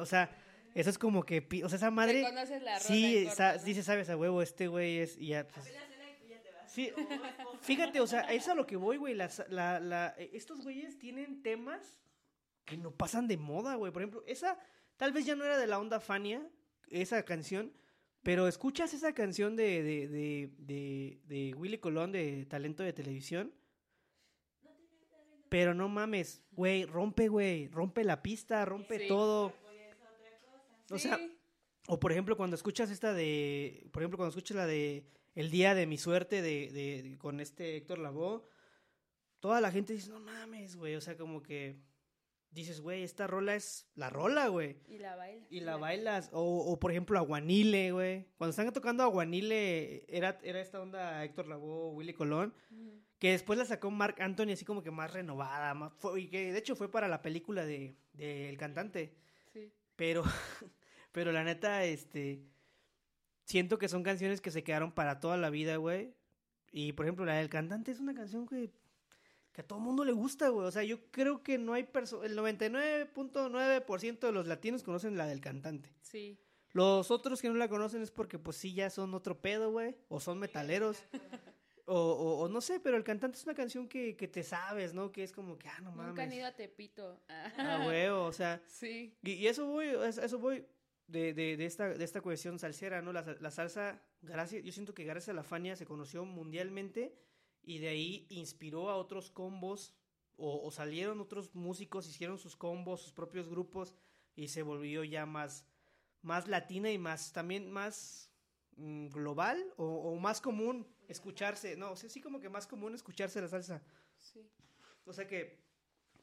o sea, eso es como que o sea, esa madre Reconoces la sí, corto, sa- ¿no? dice, sabes a huevo, este güey es y ya pues, Sí, fíjate, o sea, eso es a lo que voy, güey, las- la, la, eh, estos güeyes tienen temas que no pasan de moda, güey. Por ejemplo, esa tal vez ya no era de la onda Fania, esa canción, pero escuchas esa canción de, de, de, de, de Willy Colón de Talento de Televisión. Pero no mames, güey, rompe, güey, rompe la pista, rompe Sí. todo. O sea, Sí. o por ejemplo, cuando escuchas esta de, por ejemplo, cuando escuchas la de El día de mi suerte de, de, de- con este Héctor Lavoe, toda la gente dice, no mames, güey, o sea, como que dices, güey, esta rola es la rola, güey. Y la baila. Y la bailas, o, o por ejemplo Aguanile, güey. Cuando están tocando Aguanile, era, era esta onda Héctor Lavoe, Willy Colón, que después la sacó Mark Anthony así como que más renovada, más, fue- y que de hecho fue para la película de, de El Cantante. Sí. Pero, pero la neta, este, siento que son canciones que se quedaron para toda la vida, güey. Y por ejemplo, la del cantante es una canción que, que a todo mundo le gusta, güey. O sea, yo creo que no hay perso el 99.9% de los latinos conocen la del cantante. Sí. Los otros que no la conocen es porque pues sí ya son otro pedo, güey. O son metaleros. O, o, o no sé, pero el cantante es una canción que, que te sabes, ¿no? Que es como que, ah, no Nunca han mames. ido a Tepito. Ah, güey, o sea... Sí. Y, y eso voy, eso voy de, de, de esta, de esta cuestión salsera, ¿no? La, la salsa, gracias, yo siento que gracias a la Fania se conoció mundialmente y de ahí inspiró a otros combos o, o salieron otros músicos, hicieron sus combos, sus propios grupos y se volvió ya más, más latina y más, también más mm, global o, o más común escucharse, no, o sea, sí como que más común escucharse la salsa. Sí. O sea que,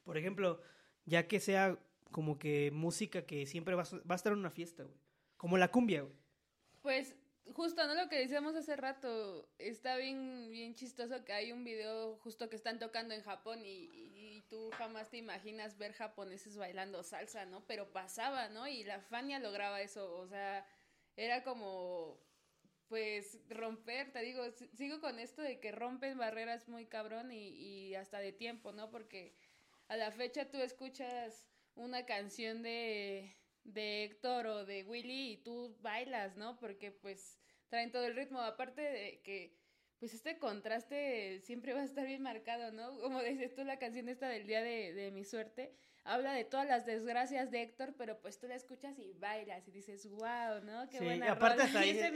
por ejemplo, ya que sea como que música que siempre va a, va a estar en una fiesta, güey. Como la cumbia, güey. Pues justo, ¿no? Lo que decíamos hace rato, está bien, bien chistoso que hay un video justo que están tocando en Japón y, y- tú jamás te imaginas ver japoneses bailando salsa, ¿no? Pero pasaba, ¿no? Y la Fania lograba eso, o sea, era como, pues, romper, te digo, si- sigo con esto de que rompen barreras muy cabrón y, y hasta de tiempo, ¿no? Porque a la fecha tú escuchas una canción de, de Héctor o de Willy y tú bailas, ¿no? Porque pues traen todo el ritmo, aparte de que pues este contraste siempre va a estar bien marcado, ¿no? Como dices tú, la canción esta del día de, de mi suerte, habla de todas las desgracias de Héctor, pero pues tú la escuchas y bailas y dices, wow, ¿no? Qué Sí, buena y aparte rola". hasta ahí, eh,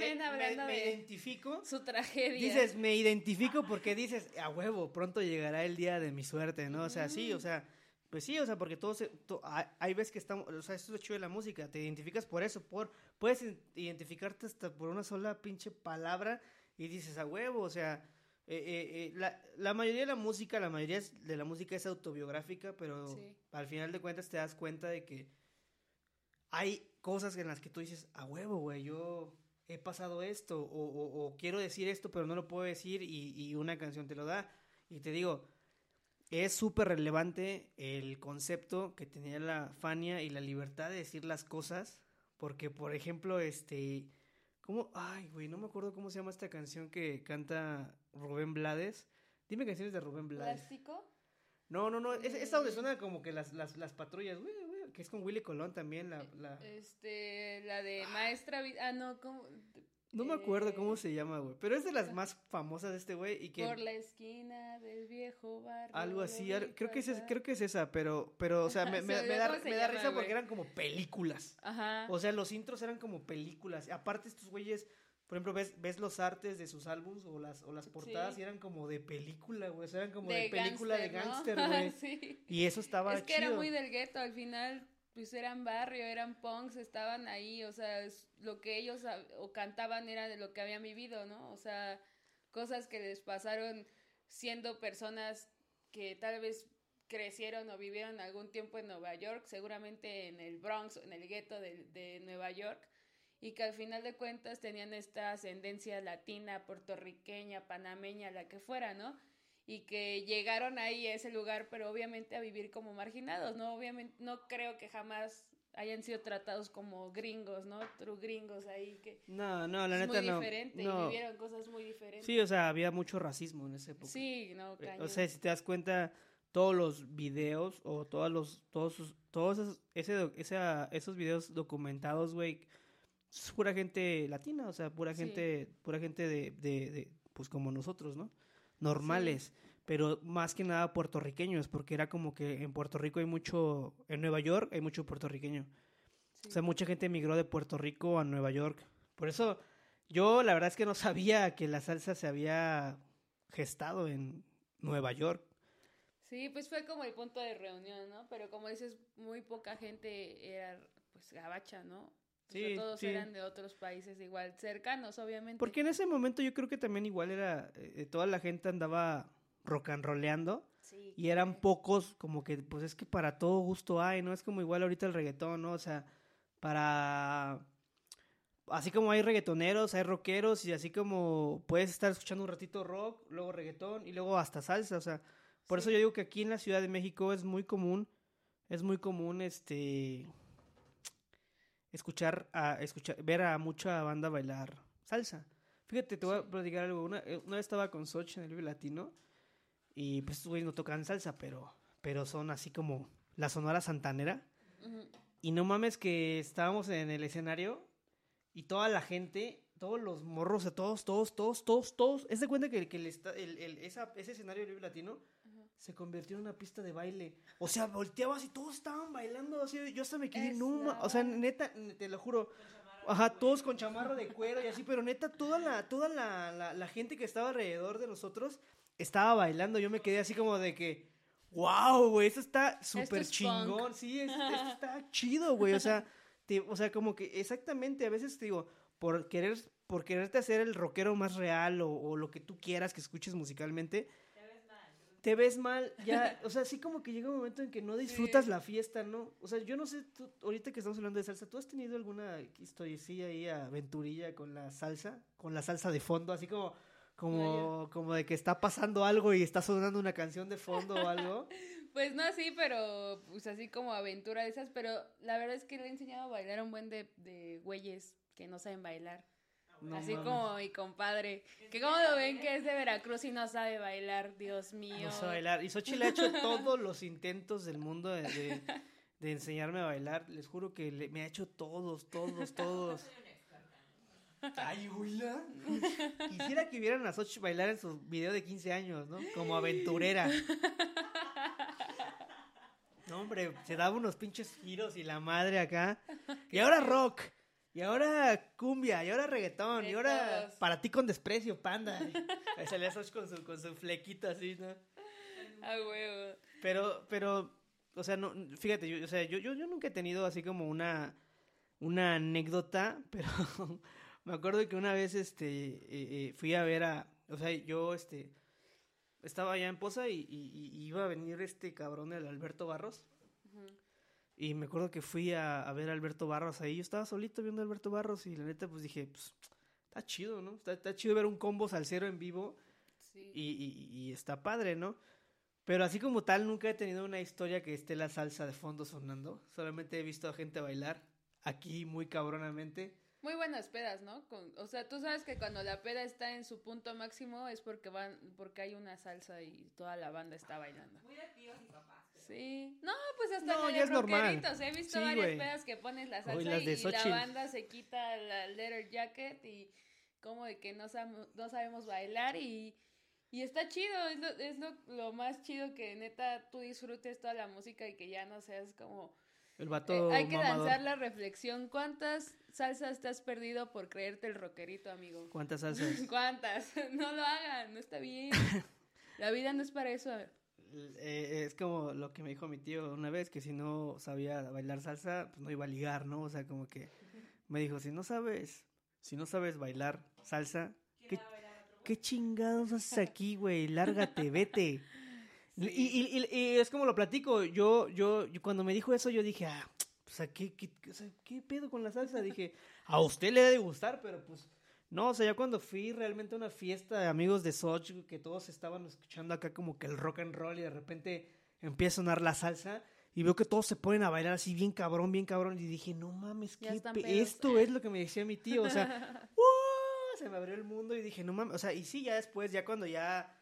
me de identifico. su tragedia. Dices, me identifico porque dices, a huevo, pronto llegará el día de mi suerte, ¿no? O sea, sí, o sea, pues sí, o sea, porque todos, to- hay, veces que estamos, o sea, esto es lo chido de la música, te identificas por eso, por, puedes identificarte hasta por una sola pinche palabra y dices, a huevo, o sea, eh, eh, eh, la, la mayoría de la música, la mayoría de la música es autobiográfica, pero Sí. al final de cuentas te das cuenta de que hay cosas en las que tú dices, a huevo, güey, yo he pasado esto, o, o- o quiero decir esto, pero no lo puedo decir, y, y una canción te lo da. Y te digo, es súper relevante el concepto que tenía la Fania y la libertad de decir las cosas, porque, por ejemplo, este, ¿cómo? Ay, güey, no me acuerdo cómo se llama esta canción que canta Rubén Blades. Dime canciones de Rubén Blades. ¿Plástico? No, no, no, es, esta donde Mm. suena como que las, las, las patrullas, güey, güey, que es con Willy Colón también, la... la... Este, la de Maestra Ah, no, ¿cómo? No me acuerdo eh, cómo se llama, güey, pero es de las más famosas de este güey y que... Por la esquina del viejo barrio. Algo así, al- creo que, es, creo que es esa, pero, pero o sea, me, da, se me da llama, risa porque eran como películas. Ajá. O sea, los intros eran como películas. Aparte, estos güeyes, por ejemplo, ves, ves los artes de sus álbums o las, o las portadas Sí. y eran como de película, güey. O sea, eran como de, de película de gángster, güey. sí. Y eso estaba Es que era muy del gueto, al final, pues eran barrio, eran punks, estaban ahí, o sea, lo que ellos o cantaban era de lo que habían vivido, ¿no? O sea, cosas que les pasaron siendo personas que tal vez crecieron o vivieron algún tiempo en Nueva York, seguramente en el Bronx, en el gueto de, de Nueva York, y que al final de cuentas tenían esta ascendencia latina, puertorriqueña, panameña, la que fuera, ¿no? Y que llegaron ahí a ese lugar, pero obviamente a vivir como marginados, ¿no? Obviamente no creo que jamás hayan sido tratados como gringos, ¿no? True gringos ahí que No, no, la es neta muy no. diferente no. y vivieron cosas muy diferentes. Sí, o sea, había mucho racismo en esa época. Sí, no, Eh, cañón. O sea, si te das cuenta, todos los videos o todos los, todos, sus- todos esos, ese, esa- esos videos documentados, güey, es pura gente latina, o sea, pura Sí. gente, pura gente de, de, de, pues como nosotros, ¿no? Normales, pero más que nada puertorriqueños, porque era como que en Puerto Rico hay mucho, en Nueva York hay mucho puertorriqueño. Sí. O sea, mucha gente emigró de Puerto Rico a Nueva York. Por eso, yo la verdad es que no sabía que la salsa se había gestado en Nueva York. Sí, pues fue como el punto de reunión, ¿no? Pero como dices, muy poca gente era pues gabacha, ¿no? O sea, Sí, todos sí. eran de otros países igual, cercanos, obviamente. Porque en ese momento yo creo que también igual era, eh, toda la gente andaba rock and rolleando Sí, y eran pocos como que, pues es que para todo gusto hay, ¿no? Es como igual ahorita el reggaetón, ¿no? O sea, para... Así como hay reggaetoneros, hay rockeros y así como puedes estar escuchando un ratito rock, luego reggaetón y luego hasta salsa, o sea, por eso yo digo que aquí en la Ciudad de México es muy común, es muy común este escuchar a escuchar ver a mucha banda bailar salsa. Fíjate, te voy a platicar algo. Una, eh, una vez estaba con Soch en el Vive Latino y pues estos güeyes no tocan salsa, pero pero son así como la Sonora Santanera. Y no mames que estábamos en el escenario y toda la gente, todos los morros, todos, todos, todos, todos, todos. Es de cuenta que, que el, el- el- esa- ese escenario del Vive Latino. Se convirtió en una pista de baile. O sea, volteabas y todos estaban bailando así. Yo hasta me quedé, Es no ma-". la O sea, neta, te lo juro. Ajá, todos con chamarra de cuero y así, pero neta, toda la, toda la, la, la gente que estaba alrededor de nosotros estaba bailando. Yo me quedé así como de que, wow, güey, esto está súper es chingón. punk. Sí, es- esto está chido, güey. O sea, te- o sea, como que exactamente, a veces te digo, por querer, por quererte hacer el rockero más real o, o lo que tú quieras que escuches musicalmente, te ves mal, ya, o sea, sí como que llega un momento en que no disfrutas Sí. la fiesta, ¿no? O sea, yo no sé, tú, ahorita que estamos hablando de salsa, ¿tú has tenido alguna historiecilla ahí, aventurilla con la salsa? Con la salsa de fondo, así como, como, como de que está pasando algo y está sonando una canción de fondo o algo. Pues no así, pero pues así como aventura de esas, pero la verdad es que le he enseñado a bailar a un buen de, de güeyes que no saben bailar. No así mames. como mi compadre, que como lo ven que es de Veracruz y no sabe bailar, Dios mío. No sé bailar. Y Xochitl ha hecho todos los intentos del mundo de, de, de enseñarme a bailar. Les juro que le- me ha hecho todos, todos, todos. Ay, güeyla. Quisiera que vieran a Sochi bailar en su video de 15 años, ¿no? Como aventurera. No, hombre, se daba unos pinches giros y la madre acá. Y ahora rock. Y ahora cumbia, y ahora reggaetón, y ahora todos. para ti con desprecio, panda. Ahí salía Soch con su, con su flequito así, ¿no? A huevo. Pero, pero, o sea, no, fíjate, yo, o sea, yo, yo, yo nunca he tenido así como una, una anécdota, pero me acuerdo que una vez, este, eh, eh, fui a ver a, o sea, yo, este, estaba allá en Poza y, y- y iba a venir este cabrón, el Alberto Barros, Ujú. Y me acuerdo que fui a, a ver a Alberto Barros ahí, yo estaba solito viendo a Alberto Barros y la neta, pues dije, pues, está chido, ¿no? Está, está chido ver un combo salsero en vivo Sí. y, y- y está padre, ¿no? Pero así como tal, nunca he tenido una historia que esté la salsa de fondo sonando. Solamente he visto a gente bailar aquí muy cabronamente. Muy buenas pedas, ¿no? Con- o sea, tú sabes que cuando la peda está en su punto máximo es porque van, porque hay una salsa y toda la banda está bailando. Muy de tíos y papás. Sí. No, pues hasta No, en ya es normal. He visto Sí, varias pedas que pones la Uy, salsa las de y, la banda se quita la leather jacket y como de que no, sam- no sabemos bailar y, y está chido. Es, lo, es lo, lo más chido que neta tú disfrutes toda la música y que ya no seas como... El Eh, vato hay que mamador. lanzar la reflexión. ¿Cuántas salsas te has perdido por creerte el rockerito, amigo? ¿Cuántas salsas? ¿Cuántas? No lo hagan, no está bien. La vida no es para eso. Eh, es como lo que me dijo mi tío una vez, que si no sabía bailar salsa, pues no iba a ligar, ¿no? O sea, como que me dijo, si no sabes, si no sabes bailar salsa, ¿qué, ¿qué chingados haces aquí, güey? Lárgate, vete. Y, y- y- y es como lo platico, yo, yo, yo cuando me dijo eso, yo dije, ah, o sea, ¿qué, qué, o sea, ¿qué pedo con la salsa? Dije, a usted le debe gustar, pero pues, no, o sea, ya cuando fui realmente a una fiesta de amigos de Soch, que todos estaban escuchando acá como que el rock and roll y de repente empieza a sonar la salsa y veo que todos se ponen a bailar así bien cabrón, bien cabrón y dije, no mames, ¿qué esto es lo que me decía mi tío, o sea, ¡uh! se me abrió el mundo y dije, no mames, o sea, y sí, ya después, ya cuando ya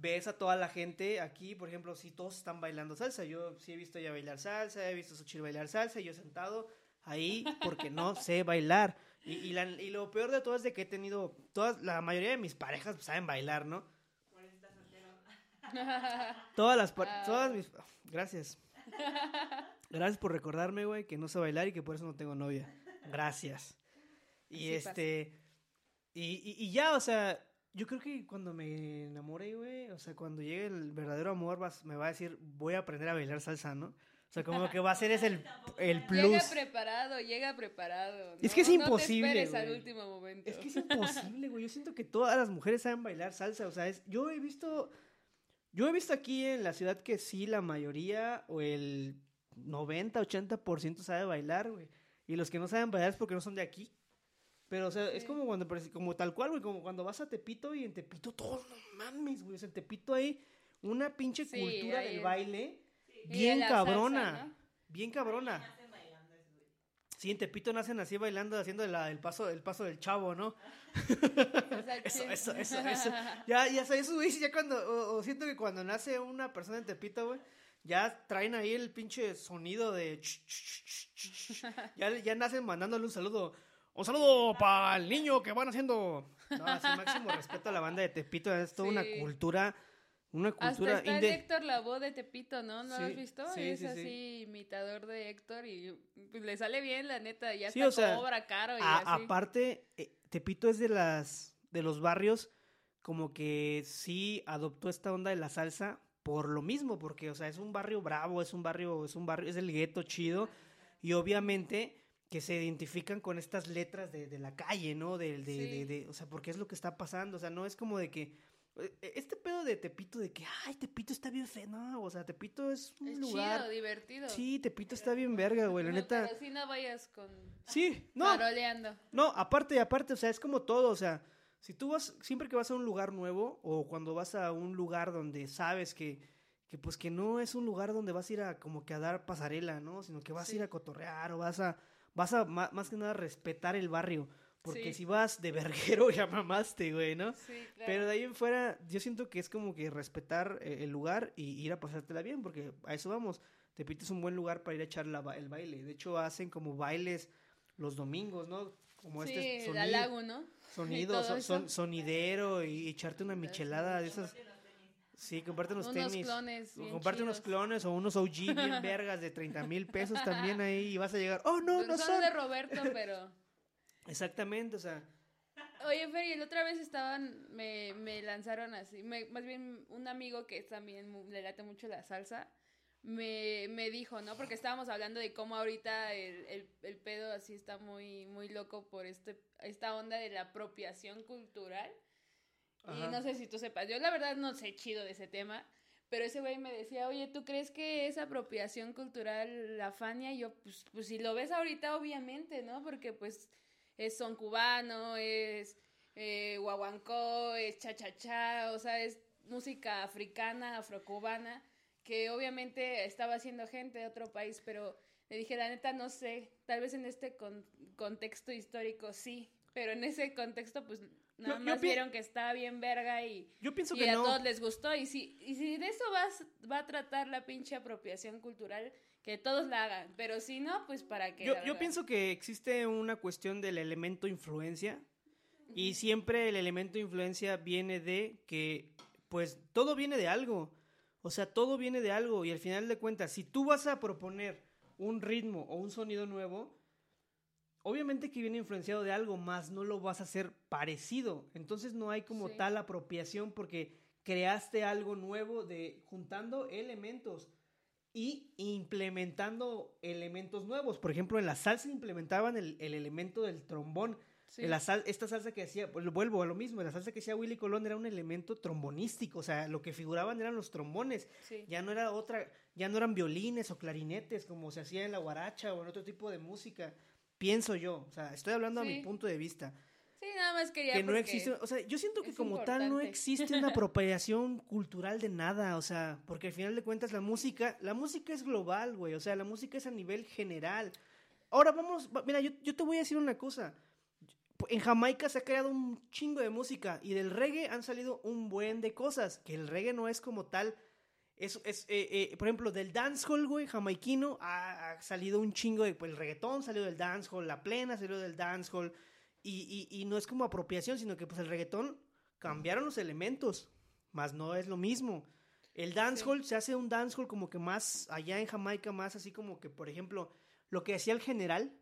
ves a toda la gente aquí, por ejemplo, si todos están bailando salsa, yo sí he visto ya bailar salsa, he visto a Xochitl bailar salsa y yo sentado ahí porque no sé bailar. Y, y, la- y lo peor de todo es de que he tenido, todas, la mayoría de mis parejas saben bailar, ¿no? Por eso estás soltero. Todas las, par- Ah. todas mis, gracias. Gracias por recordarme, güey, que no sé bailar y que por eso no tengo novia. Gracias. Y este, y, y, y ya, o sea, yo creo que cuando me enamore, güey, o sea, cuando llegue el verdadero amor, vas- me va a decir, voy a aprender a bailar salsa, ¿no? O sea, como que va a ser es el, el plus. Llega preparado, llega preparado. Es ¿no? que es No imposible, te esperes al güey. último momento. Es que es imposible, güey. Yo siento que todas las mujeres saben bailar salsa. O sea, es, yo he visto. Yo he visto aquí en la ciudad que sí, la mayoría o el 90, 80% sabe bailar, güey. Y los que no saben bailar es porque no son de aquí. Pero, o sea, es Sí. como cuando, como tal cual, güey, como cuando vas a Tepito y en Tepito todos, no mames, güey. O sea, en Tepito hay una pinche Sí, cultura del es. baile bien salsa, cabrona. ¿no? Bien cabrona. Sí, en Tepito nacen así bailando, haciendo la- el, paso, el paso del chavo, ¿no? Eso, eso, eso, eso. Ya, ya sabes, eso, güey, ya cuando, o, o siento que cuando nace una persona en Tepito, güey, ya traen ahí el pinche sonido de... ch, ch, ch, ch, ch. Ya, ya nacen mandándole un saludo. Un saludo para el niño que van haciendo. No, así máximo respeto a la banda de Tepito, es toda una cultura, una Hasta cultura está el Héctor Lavoe de Tepito, ¿no? ¿No lo Sí, has visto? sí, es sí, sí. así imitador de Héctor y pues, le sale bien, la neta. Ya hasta o sea, cobra caro y A- así. aparte, eh, Tepito es de las de los barrios como que sí adoptó esta onda de la salsa por lo mismo, porque o sea, es un barrio bravo, es un barrio, es un barrio, es el gueto chido y obviamente que se identifican con estas letras de, de la calle, ¿no? De, de, de- o sea, porque es lo que está pasando, o sea, no es como de que este pedo de Tepito de que, ay, Tepito está bien feo, no, o sea, Tepito es un es lugar, chido, divertido. sí, Tepito está bien verga, güey, la No, neta, Pero sí no vayas con sí, no, faroleando. no, aparte, aparte, o sea, es como todo, o sea, si tú vas, siempre que vas a un lugar nuevo o cuando vas a un lugar donde sabes que, que pues que no es un lugar donde vas a ir a como que a dar pasarela, ¿no? Sino que vas a ir a cotorrear o vas a, vas a más, que nada respetar el barrio. Porque Sí. si vas de verguero ya mamaste, güey, ¿no? Sí, claro. Pero de ahí en fuera, yo siento que es como que respetar eh, el lugar y ir a pasártela bien, porque a eso vamos. Tepito es un buen lugar para ir a echar la el baile. De hecho, hacen como bailes los domingos, ¿no? Como Sí, este el sonido, halago, ¿no? sonido son- sonidero y echarte una michelada de esas. Sí, comparte unos Unos tenis. clones comparte unos clones o unos OG bien vergas de 30 mil pesos también ahí y vas a llegar. Oh, no, no son son. de Roberto, pero... Exactamente, o sea. Oye, Fer, y la otra vez estaban, me, me lanzaron así, me- más bien un amigo que también le late mucho la salsa, me, me dijo, ¿no? Porque estábamos hablando de cómo ahorita el, el, el pedo así está muy, muy loco por este, esta onda de la apropiación cultural. Y no sé si tú sepas, yo la verdad no sé chido de ese tema, pero ese güey me decía, oye, ¿tú crees que es apropiación cultural la Fania? Y yo, pues, pues si lo ves ahorita, obviamente, ¿no? Porque pues es son cubano, es eh, guaguancó, es cha-cha-cha, o sea, es música africana, afrocubana, que obviamente estaba haciendo gente de otro país, pero le dije, la neta, no sé, tal vez en este con- contexto histórico sí, pero en ese contexto, pues nada yo más pi- vieron que está bien verga y, Yo pienso y que a no. todos les gustó. Y si, y si de eso vas, va a tratar la pinche apropiación cultural, que todos la hagan, pero si no, pues para qué. Yo, pienso que existe una cuestión del elemento influencia y siempre el elemento influencia viene de que, pues, todo viene de algo. O sea, todo viene de algo y al final de cuentas, si tú vas a proponer un ritmo o un sonido nuevo, obviamente que viene influenciado de algo, más no lo vas a hacer parecido. Entonces no hay como Sí. tal apropiación porque creaste algo nuevo de juntando elementos y implementando elementos nuevos. Por ejemplo, en la salsa implementaban el, el elemento del trombón. Sí. En la sal- esta salsa que hacía, pues, vuelvo a lo mismo, la salsa que hacía Willy Colón era un elemento trombonístico, o sea, lo que figuraban eran los trombones, Sí. ya no era otra, ya no eran violines o clarinetes como se hacía en la guaracha o en otro tipo de música, pienso yo, o sea, estoy hablando a mi punto de vista, Sí, nada más quería que no existe, o sea, yo siento que como tal no existe una apropiación cultural de nada, o sea, porque al final de cuentas la música, la música es global, güey, o sea, la música es a nivel general. Ahora vamos, va- mira, yo, yo te voy a decir una cosa. En Jamaica se ha creado un chingo de música y del reggae han salido un buen de cosas, que el reggae no es como tal. Es, es eh, eh, por ejemplo, del dancehall, güey, jamaiquino, ha, ha salido un chingo de, pues el reggaetón salió del dancehall, la plena salió del dancehall, y, y, y no es como apropiación, sino que pues el reggaetón cambiaron los elementos, más no es lo mismo. El dancehall se hace un dancehall como que más allá en Jamaica, más así como que, por ejemplo, lo que hacía el general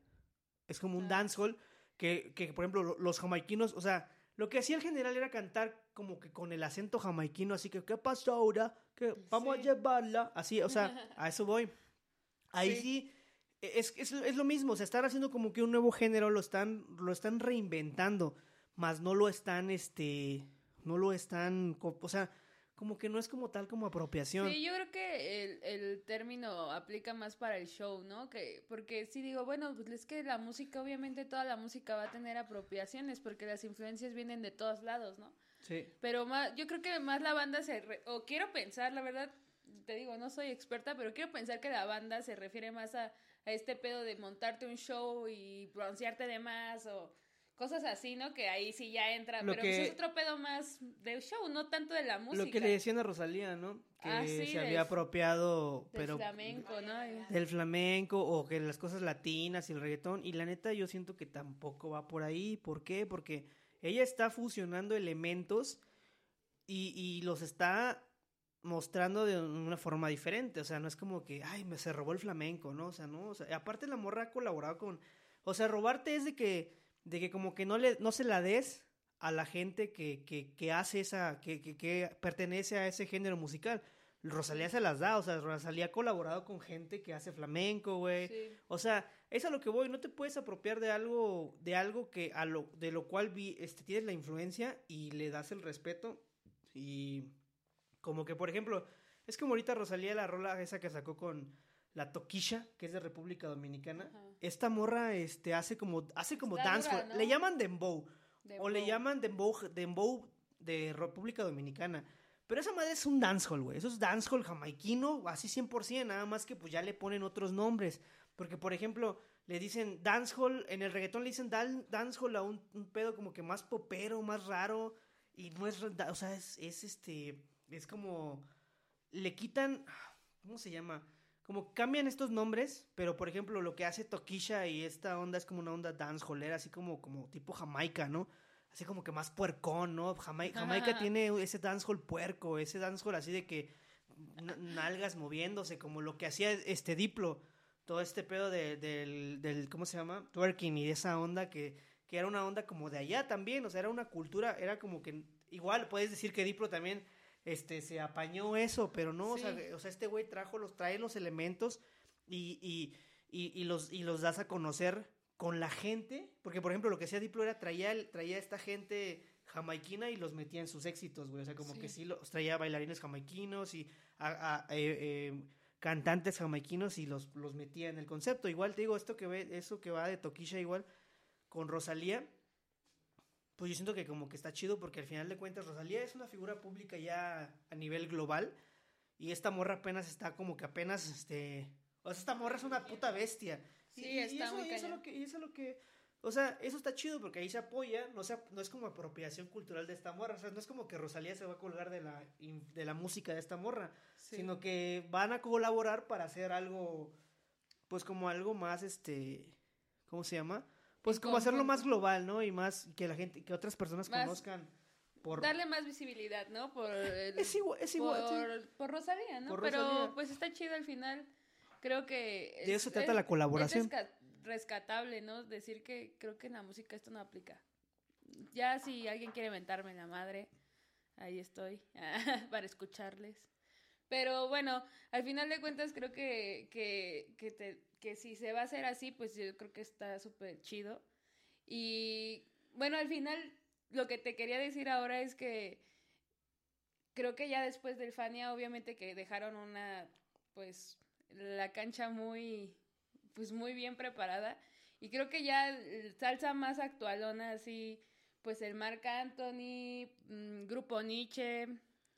es como un Ah. dancehall que, que, por ejemplo, lo- los jamaiquinos, o sea, lo que hacía el general era cantar como que con el acento jamaiquino, así que, ¿qué pasó ahora? Que vamos Sí. a llevarla, así, o sea, a eso voy. Ahí Sí. sí, es, es, es lo mismo, o sea, están haciendo como que un nuevo género, lo están, lo están reinventando, más no lo están, este, no lo están, o sea, como que no es como tal como apropiación. Sí, yo creo que el, el término aplica más para el show, ¿no? Que, porque sí digo, bueno, pues es que la música, obviamente toda la música va a tener apropiaciones, porque las influencias vienen de todos lados, ¿no? Sí. Pero más, yo creo que más la banda se, re- o quiero pensar, la verdad, te digo, no soy experta, pero quiero pensar que la banda se refiere más a, a este pedo de montarte un show y broncearte de más o cosas así, ¿no? Que ahí sí ya entra, Lo pero pues que- es otro pedo más del show, no tanto de la música. Lo que le decían a Rosalía, ¿no? Que Ah, sí, se del- había apropiado, del pero flamenco, ¿no? del flamenco o que las cosas latinas y el reggaetón. Y la neta, yo siento que tampoco va por ahí. ¿Por qué? Porque ella está fusionando elementos y, y los está mostrando de una forma diferente. O sea, no es como que, ay, me se robó el flamenco, ¿no? O sea, no. O sea, aparte la morra ha colaborado con. O sea, robarte es de que, de que como que no le, no se la des a la gente que, que, que hace esa, que, que, que pertenece a ese género musical. Rosalía se las da, o sea, Rosalía ha colaborado con gente que hace flamenco, güey. Sí. O sea, es a lo que voy, no te puedes apropiar de algo, de algo que a lo, de lo cual vi, este, tienes la influencia y le das el respeto. Y como que, por ejemplo, es como ahorita Rosalía la rola esa que sacó con la Toquisha, que es de República Dominicana. Ajá. Esta morra este hace como hace como Está dancehall. dura, ¿no? Le llaman dembow o le llaman dembow, dembow de República Dominicana. Pero esa madre es un dancehall, güey. Eso es dancehall jamaiquino, así 100%, nada más que pues ya le ponen otros nombres. Porque, por ejemplo, le dicen dancehall, en el reggaetón le dicen dan- dancehall a un, un pedo como que más popero, más raro. Y no es, o sea, es, es este, es como, le quitan, ¿cómo se llama? como cambian estos nombres, pero por ejemplo lo que hace Tokisha y esta onda es como una onda dancehallera, así como, como tipo Jamaica, ¿no? Así como que más puercón, ¿no? Jamai- Jamaica Ajá. tiene ese dancehall puerco, ese dancehall así de que nalgas moviéndose, como lo que hacía este Diplo, todo este pedo de- del, del, ¿cómo se llama? Twerking y esa onda que, que era una onda como de allá también, o sea, era una cultura, era como que igual puedes decir que Diplo también este, se apañó eso, pero no, o, sea, o sea, este güey trajo los, trae los elementos y, y, y, y los, y los das a conocer con la gente, porque por ejemplo lo que hacía Diplo era traía, traía a esta gente jamaiquina y los metía en sus éxitos, güey, o sea, como Sí. que sí los traía bailarines jamaiquinos y a- a- eh, eh, cantantes jamaiquinos y los, los metía en el concepto. Igual te digo, esto que ve, eso que va de Tokisha igual con Rosalía, pues yo siento que como que está chido porque al final de cuentas Rosalía es una figura pública ya a nivel global y esta morra apenas está como que apenas, este, o sea, esta morra es una puta bestia. Sí, Y- y está eso, muy y eso es lo que, y eso es lo que, o sea, eso está chido porque ahí se apoya, no, se, no es como apropiación cultural de esta morra, o sea, no es como que Rosalía se va a colgar de la, de la música de esta morra, Sí. sino que van a colaborar para hacer algo, pues como algo más, este, ¿cómo se llama? Pues como hacerlo más global, ¿no? Y más que la gente, que otras personas Más conozcan por... Darle más visibilidad, ¿no? Por el- Es igual, es igual, sí. por, Rosalía, ¿no? Por Pero Rosalía. pues está chido al final. Creo que... De eso se trata la colaboración. Es resca- rescatable, ¿no? Decir que creo que en la música esto no aplica. Ya si alguien quiere mentarme la madre, ahí estoy para escucharles. Pero bueno, al final de cuentas creo que, que, que, te- que si se va a hacer así, pues yo creo que está súper chido. Y bueno, al final lo que te quería decir ahora es que creo que ya después del Fania, obviamente que dejaron una, pues, la cancha muy, pues muy bien preparada. Y creo que ya salsa más actualona, así, pues el Marc Anthony, mm, Grupo Nietzsche,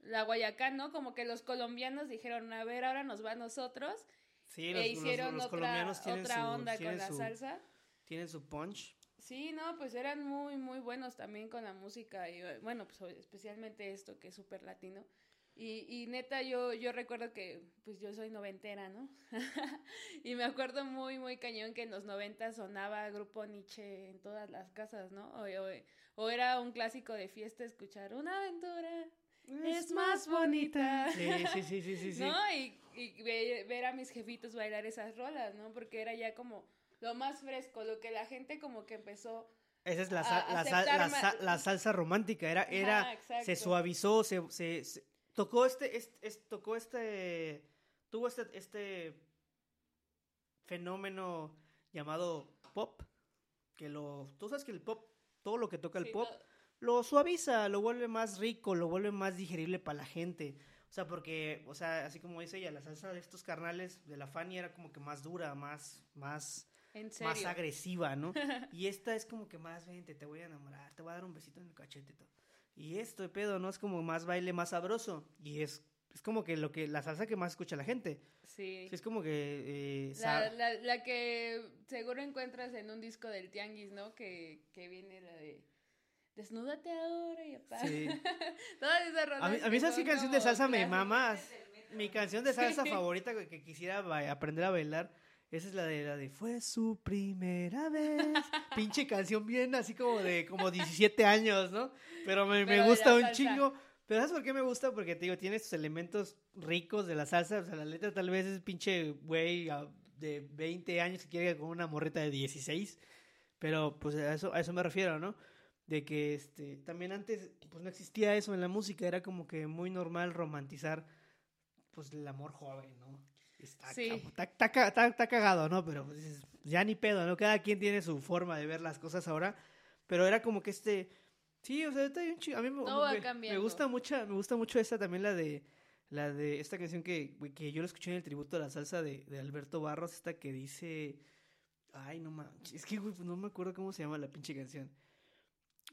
la Guayacán, ¿no? Como que los colombianos dijeron, a ver, ahora nos va a nosotros. Sí, e los, los- hicieron los otra, colombianos tienen otra su, onda con tienen la su- salsa. Tienen su punch. Sí, no, pues eran muy, muy buenos también con la música y eh, bueno, pues especialmente esto que es súper latino. Y, y neta, yo, yo recuerdo que, pues yo soy noventera, ¿no? y me acuerdo muy, muy cañón que en los noventas sonaba Grupo Nietzsche en todas las casas, ¿no? O, o- o era un clásico de fiesta escuchar Una aventura es más bonita. Sí, sí, sí, sí, sí. sí. ¿No? Y, y ve- ver a mis jefitos bailar esas rolas, ¿no? Porque era ya como lo más fresco, lo que la gente como que empezó... Esa es la, a- la, sal- la, la salsa romántica. Era, era, Ajá, se suavizó, se, se- se- tocó este, este, este- tocó este, tuvo este, este fenómeno llamado pop, que lo, tú sabes que el pop, todo lo que toca el Sí, pop, lo- lo suaviza, lo vuelve más rico, lo vuelve más digerible para la gente. O sea, porque, o sea, así como dice ella, la salsa de estos carnales de la Fanny era como que más dura, más, más, en serio. más agresiva, ¿no? Y esta es como que más, vente, te voy a enamorar, te voy a dar un besito en el cachete y todo. Y esto de pedo, ¿no? Es como más baile, más sabroso. Y es, es como que lo que, la salsa que más escucha la gente. Sí. Sí, es como que... eh, La, la, la que seguro encuentras en un disco del Tianguis, ¿no? Que, que viene la de Desnúdate ahora y apá. Sí. Todas esas rolas. A mí, a mí esa sí canción de salsa me clásicas. mama. Mi canción de salsa Sí. favorita que, que quisiera ba- aprender a bailar. Esa es la de la de Fue su primera vez. Pinche canción bien así como de como 17 años, ¿no? Pero me, me Pero gusta un salsa. chingo. Pero ¿sabes por qué me gusta? Porque te digo, tiene estos elementos ricos de la salsa. O sea, la letra tal vez es pinche güey ah, de 20 años que quiere con una morreta de 16. Pero pues a eso, a eso me refiero, ¿no? De que este también antes pues no existía eso en la música, era como que muy normal romantizar pues el amor joven, ¿no? Está, Sí. está, está ca- está- está cagado, ¿no? Pero pues, ya ni pedo, ¿no? Cada quien tiene su forma de ver las cosas ahora, pero era como que este sí, o sea, está bien chido. A mí me, me- gusta mucho, me gusta mucho esta también la de la de esta canción que, que yo la escuché en el tributo a la salsa de, de Alberto Barros, esta que dice Ay, no manches, es que güey, no me acuerdo cómo se llama la pinche canción.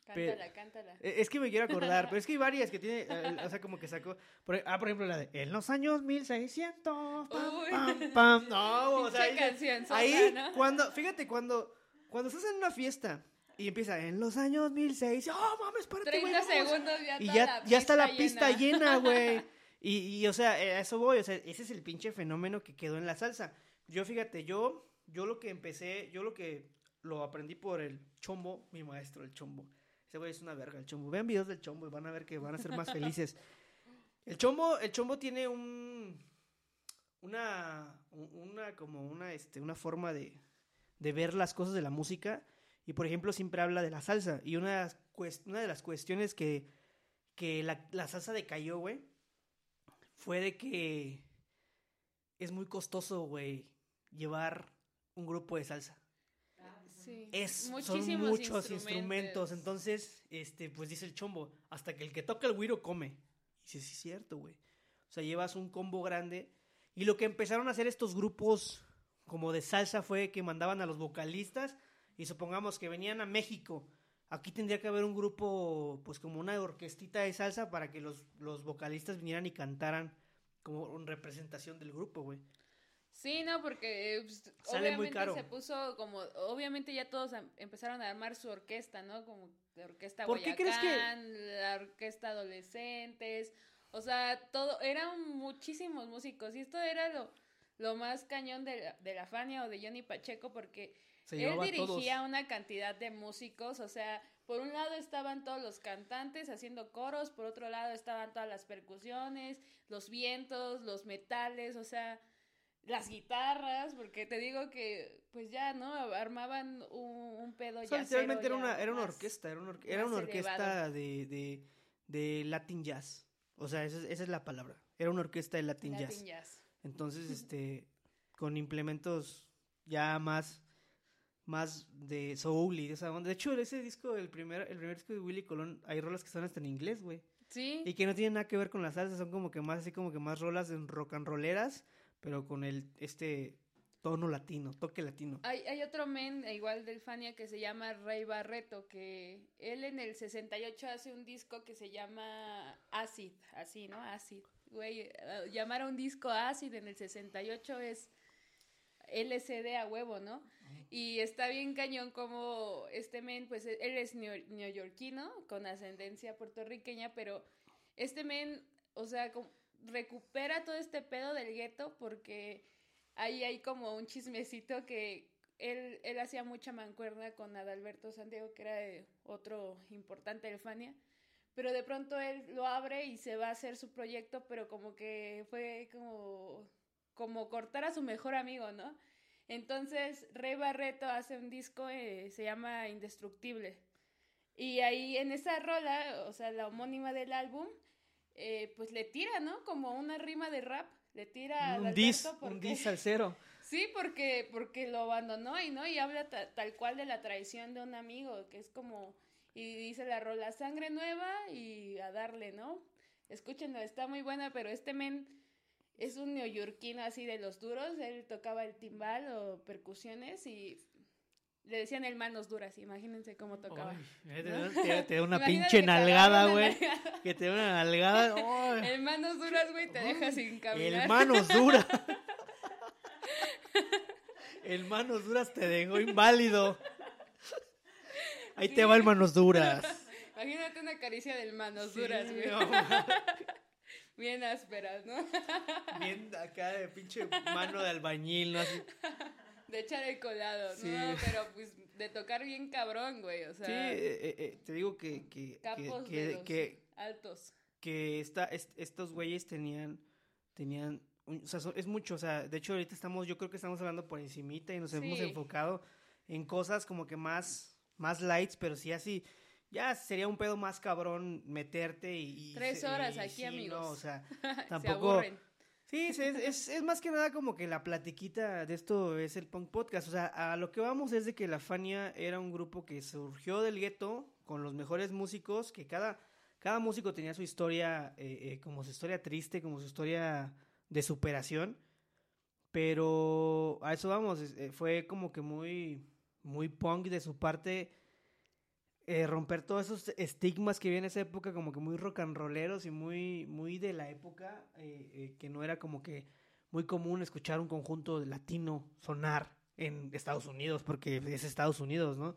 Cántala, cántala. Eh, Es que me quiero acordar, pero es que hay varias que tiene, o sea, como que sacó. por- ah, por ejemplo, la de En los años 1600. Pam, Uy. pam, pam. No, o sea, ahí, canción, ahí ¿no? cuando, fíjate, cuando, cuando estás en una fiesta y empieza en los años 1600. ¡Oh, mames, párate, güey! 30 vamos". segundos ya Y ya, ya está la pista pista llena, güey. Y, y, o sea, eh, a eso voy, o sea, ese es el pinche fenómeno que quedó en la salsa. Yo, fíjate, yo, yo lo que empecé, yo lo que lo aprendí por el chombo, mi maestro, el chombo. Ese güey es una verga, el chombo. Vean videos del chombo y van a ver que van a ser más felices. El chombo, el chombo tiene un, una, una, como una, este, una forma de, de ver las cosas de la música. Y por ejemplo, siempre habla de la salsa. Y una, de las cuestiones que, que la salsa decayó, güey, fue de que es muy costoso, güey, llevar un grupo de salsa. Sí. Es, son muchos instrumentos. Entonces, este, pues dice el chombo, hasta que el que toca el güiro come. Y sí, sí, es cierto, güey. O sea, llevas un combo grande. Y lo que empezaron a hacer estos grupos como de salsa fue que mandaban a los vocalistas y supongamos que venían a México. Aquí tendría que haber un grupo, pues como una orquestita de salsa para que los, los vocalistas vinieran y cantaran como en representación del grupo, güey. Sí, no, porque eh, pues, Sale muy obviamente caro. se puso como, obviamente ya todos em- empezaron a armar su orquesta, ¿no? Como la orquesta ¿Por qué crees que- Boyacán, la orquesta adolescentes, o sea, todo, eran muchísimos músicos y esto era lo, lo más cañón de la, de la Fania o de Johnny Pacheco porque él dirigía una cantidad de músicos, o sea, por un lado estaban todos los cantantes haciendo coros, por otro lado estaban todas las percusiones, los vientos, los metales, o sea, las guitarras, porque te digo que, pues ya, ¿no? Armaban un, un pedo ya. literalmente era una, era una orquesta, era una, orque- era una orquesta de, de, de Latin Jazz. O sea, esa es, esa es la palabra. Era una orquesta de Latin, Latin Jazz. jazz. Entonces, este, con implementos ya más, más de soul y de esa onda. De hecho, ese disco, el primer, el primer disco de Willy Colón, hay rolas que son hasta en inglés, güey. Sí, Y que no tienen nada que ver con la salsa, son como que más así como que más rolas en rock and rolleras, pero con el, este tono latino, toque latino. Hay, hay otro men, eh, igual del Fania, que se llama Rey Barreto, que él en el 68 hace un disco que se llama Acid, así, ¿no? Acid. Güey, eh, llamar a un disco Acid en el 68 es LCD a huevo, ¿no? Y está bien cañón como este men, pues él es neo- neoyorquino, con ascendencia puertorriqueña, pero este men, o sea, como- recupera todo este pedo del gueto porque ahí hay como un chismecito que él, él hacía mucha mancuerna con Adalberto Santiago, que era otro importante del Fania, pero de pronto él lo abre y se va a hacer su proyecto, pero como que fue como, como cortar a su mejor amigo, ¿no? Entonces Rey Barreto hace un disco, eh, se llama Indestructible. Y ahí en esa rola, o sea, la homónima del álbum, eh, pues le tira, ¿no? Como una rima de rap, le tira a Un dis, Adalberto un porque- dis al cero. Sí, porque, porque lo abandonó y no, y habla ta- tal cual de la traición de un amigo, que es como, y dice la rola, sangre nueva y a darle, ¿no? Escúchenlo, está muy buena, pero este men es un neoyorquino así de los duros, él tocaba el timbal o percusiones y le decían el manos duras, imagínense cómo tocaba. Ay, te, da- te una pinche nalgada, güey. Que te da una nalgada. El manos duras, güey, te deja sin caminar. El manos duras. El manos duras te dejó inválido. Ahí te va el manos duras. Imagínate una caricia del manos Sí, duras, güey. no, Bien ásperas, ¿no? Bien acá de pinche mano de albañil, ¿no? Así. De echar el colado, Sí. ¿no? Pero pues de tocar bien cabrón, güey. O sea, Sí, eh, eh, eh, te digo que, que, capos que, de los que, altos. que esta, est- estos güeyes tenían, tenían, un- o sea, es mucho, o sea, de hecho ahorita estamos, yo creo que estamos hablando por encimita y nos hemos enfocado en cosas como que más, más lights, pero sí así, ya sería un pedo más cabrón meterte y... Tres se- horas y aquí, sí, amigos. no, o sea, Se tampoco... aburren. Sí, es, es, es más que nada como que la platiquita de esto es el punk podcast. O sea, a lo que vamos es de que la Fania era un grupo que surgió del gueto con los mejores músicos, que cada, cada músico tenía su historia, eh, eh, como su historia triste, como su historia de superación. Pero a eso vamos, eh, fue como que muy, muy punk de su parte eh, romper todos esos estigmas que había en esa época, como que muy rock and rolleros y muy, muy de la época, eh, eh, que no era como que muy común escuchar un conjunto latino sonar en Estados Unidos, porque es Estados Unidos, ¿no?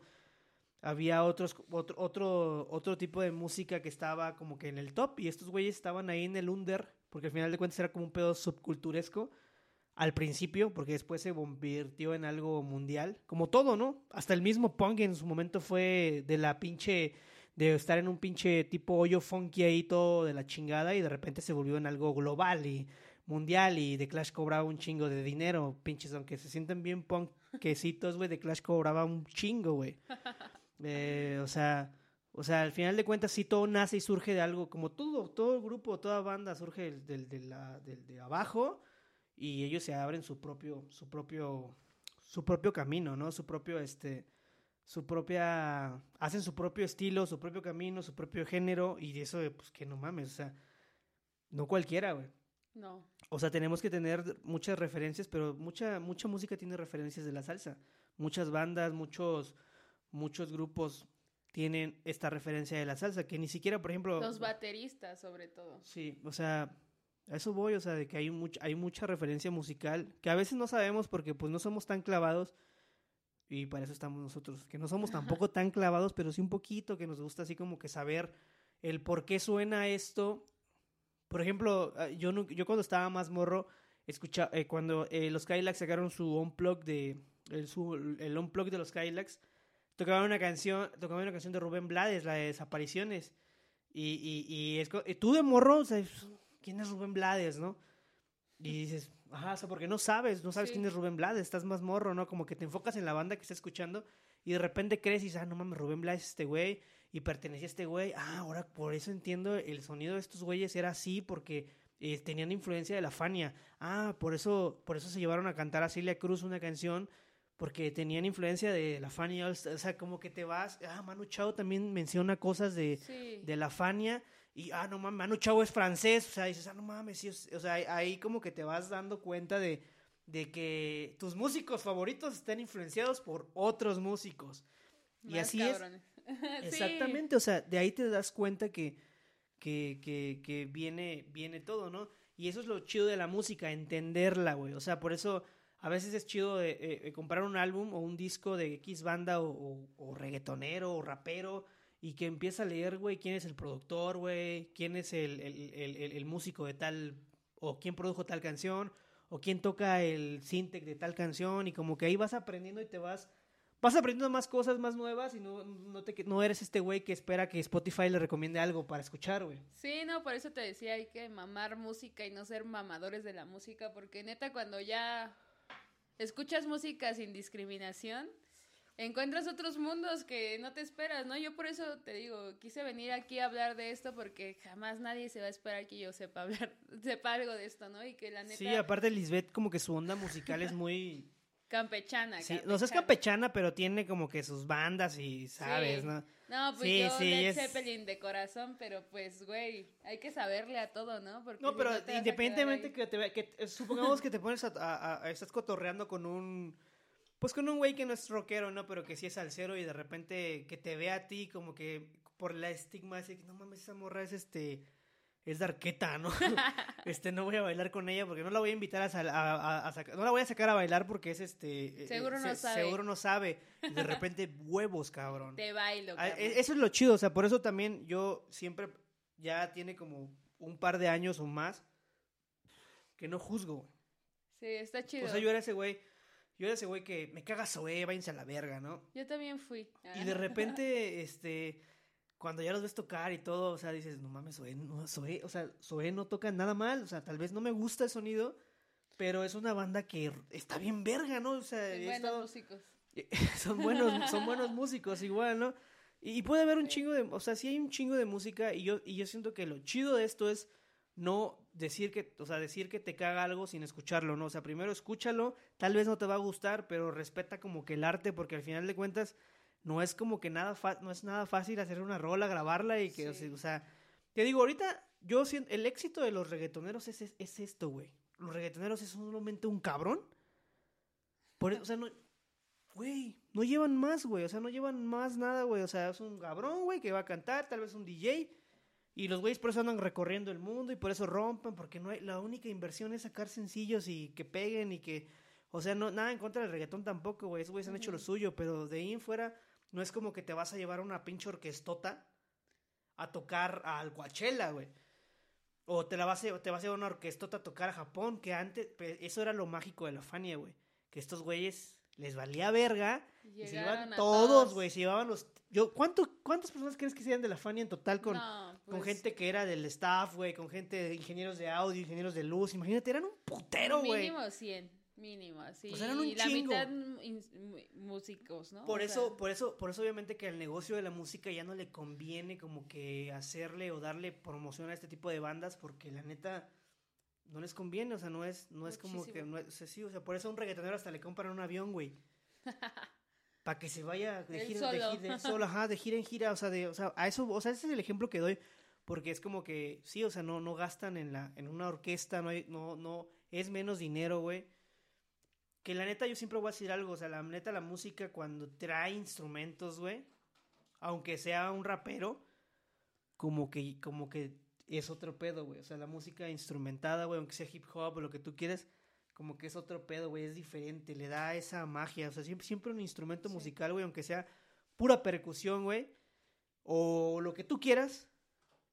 Había otros, otro, otro, otro tipo de música que estaba como que en el top y estos güeyes estaban ahí en el under, porque al final de cuentas era como un pedo subculturesco al principio, porque después se convirtió en algo mundial, como todo, ¿no? Hasta el mismo punk en su momento fue de la pinche, de estar en un pinche tipo hoyo funky ahí todo de la chingada y de repente se volvió en algo global y mundial y The Clash cobraba un chingo de dinero, pinches, aunque se sienten bien punkecitos, güey, The Clash cobraba un chingo, güey. Eh, o sea, o sea, al final de cuentas sí todo nace y surge de algo, como todo, todo el grupo, toda banda surge del, del de abajo y ellos se abren su propio, su propio, su propio camino, ¿no? Su propio, este, su propia, hacen su propio estilo, su propio camino, su propio género y de eso, pues que no mames, o sea, no cualquiera, güey. No. O sea, tenemos que tener muchas referencias, pero mucha, mucha música tiene referencias de la salsa. Muchas bandas, muchos, muchos grupos tienen esta referencia de la salsa, que ni siquiera, por ejemplo... Los bateristas, sobre todo. Sí, o sea, a eso voy, o sea, de que hay, much, hay mucha referencia musical, que a veces no sabemos porque pues no somos tan clavados, y para eso estamos nosotros, que no somos tampoco tan clavados, pero sí un poquito, que nos gusta así como que saber el por qué suena esto. Por ejemplo, ah, yo, no, yo cuando estaba más morro, escucha, eh, cuando eh, los Kylax sacaron su unplug de, el, su, el unplug de los Kylax, tocaban una canción, tocaban una canción de Rubén Blades, la de Desapariciones. Y, y, y, es, y tú de morro, o sea, ¿quién es Rubén Blades, no? Y dices, ajá, o sea, porque no sabes, no sabes Sí. quién es Rubén Blades, estás más morro, ¿no? Como que te enfocas en la banda que estás escuchando y de repente crees y dices, ah, no mames, Rubén Blades es este güey y pertenecía a este güey. Ah, ahora por eso entiendo el sonido de estos güeyes era así porque eh, tenían influencia de la Fania. Ah, por eso, por eso se llevaron a cantar a Celia Cruz una canción porque tenían influencia de la Fania. O sea, como que te vas, ah, Manu Chao también menciona cosas de, Sí. de la Fania y ah no mames Manu Chao es francés o sea dices ah no mames sí, es- o sea ahí- como que te vas dando cuenta de, de que tus músicos favoritos están influenciados por otros músicos y así es cabrones. Sí. exactamente o sea de ahí te das cuenta que que, que, que viene viene todo no y eso es lo chido de la música entenderla güey o sea por eso a veces es chido de, eh, eh, comprar un álbum o un disco de X banda o, o- o reggaetonero o rapero y que empieza a leer, güey, quién es el productor, güey, quién es el, el, el, el- músico de tal, o quién produjo tal canción, o quién toca el syntec de tal canción, y como que ahí vas aprendiendo y te vas, vas aprendiendo más cosas más nuevas y no, no, te, no eres este güey que espera que Spotify le recomiende algo para escuchar, güey. Sí, no, por eso te decía, hay que mamar música y no ser mamadores de la música, porque neta cuando ya escuchas música sin discriminación, encuentras otros mundos que no te esperas, ¿no? Yo por eso te digo, quise venir aquí a hablar de esto porque jamás nadie se va a esperar que yo sepa hablar, sepa algo de esto, ¿no? Y que la neta Sí, aparte Lisbeth como que su onda musical es muy... campechana, Sí, no sé, es campechana, pero tiene como que sus bandas y sabes, Sí. ¿no? No, pues Sí, yo sí, Led es- Zeppelin de corazón, pero pues, güey, hay que saberle a todo, ¿no? Porque No, pero independientemente que te que eh, supongamos que te pones a, a- a- a- estás cotorreando con un pues con un güey que no es rockero, ¿no? Pero que sí es salsero y de repente que te ve a ti como que por la estigma de que no mames, esa morra es este es de arqueta, ¿no? este no voy a bailar con ella porque no la voy a invitar a, sal- a- a- a sacar, no la voy a sacar a bailar porque es este Seguro eh, no sabe. Seguro no sabe. De repente huevos, cabrón. Te bailo, cabrón. e- Eso es lo chido, o sea, por eso también yo siempre, ya tiene como un par de años o más, que no juzgo. Sí, está chido. O sea, yo era ese güey, yo era ese güey que me caga Zoé, váyanse a la verga, ¿no? Yo también fui. Y de repente, este, cuando ya los ves tocar y todo, o sea, dices, no mames, Zoé, no, Zoé, o sea, Zoé no toca nada mal, o sea, tal vez no me gusta el sonido, pero es una banda que está bien verga, ¿no? O sea, buenos estado- músicos. son buenos, son buenos músicos igual, ¿no? Y, y puede haber un chingo de, o sea, sí hay un chingo de música y yo, y yo siento que lo chido de esto es no decir que, o sea, decir que te caga algo sin escucharlo, ¿no? O sea, primero escúchalo, tal vez no te va a gustar, pero respeta como que el arte, porque al final de cuentas no es como que nada, fa- no es nada fácil hacer una rola, grabarla y que, o Sí. sea, o sea, te digo, ahorita yo siento, el éxito de los reggaetoneros es, es, es esto, güey. Los reggaetoneros es solamente un cabrón. Por, o sea, no, Güey, no llevan más, güey. O sea, no llevan más nada, güey. O sea, es un cabrón, güey, que va a cantar, tal vez un DJ. Y los güeyes por eso andan recorriendo el mundo y por eso rompen, porque no hay, la única inversión es sacar sencillos y que peguen y que. O sea, no, nada en contra del reggaetón tampoco, güey. Esos güeyes han hecho lo suyo, pero de ahí en fuera no es como que te vas a llevar a una pinche orquestota a tocar al Coachella, güey. O te la vas a, te vas a a una orquestota a tocar a Japón, que antes, eso era lo mágico de la Fania, güey. Que estos güeyes les valía verga. Y se a todos, güey. Se llevaban los. Yo, ¿cuánto, ¿Cuántas personas crees que iban de la Fania en total con, No, con pues, gente que era del staff, güey? Con gente de ingenieros de audio, ingenieros de luz. Imagínate, eran un putero, güey. Mínimo 100, mínimo, así. Pues eran un y la chingo. mitad músicos, ¿no? Por O eso, sea, por eso, por eso obviamente que al negocio de la música ya no le conviene como que hacerle o darle promoción a este tipo de bandas porque la neta no les conviene, o sea, no es, no es como que, no es, o sea, sí, o sea, por eso a un reggaetonero hasta le compran un avión, güey. Para que se vaya de gira, de solo, ajá, de gira en gira, o sea, de, o sea, a eso, o sea, ese es el ejemplo que doy, porque es como que, sí, o sea, no, no gastan en la, en una orquesta, no hay, no, no, es menos dinero, güey. Que la neta yo siempre voy a decir algo, o sea, la neta la música cuando trae instrumentos, güey, aunque sea un rapero, como que, como que es otro pedo, güey. O sea, la música instrumentada, güey, aunque sea hip hop o lo que tú quieras, como que es otro pedo, güey, es diferente, le da esa magia. O sea, siempre, siempre un instrumento Sí. musical, güey, aunque sea pura percusión, güey, o lo que tú quieras,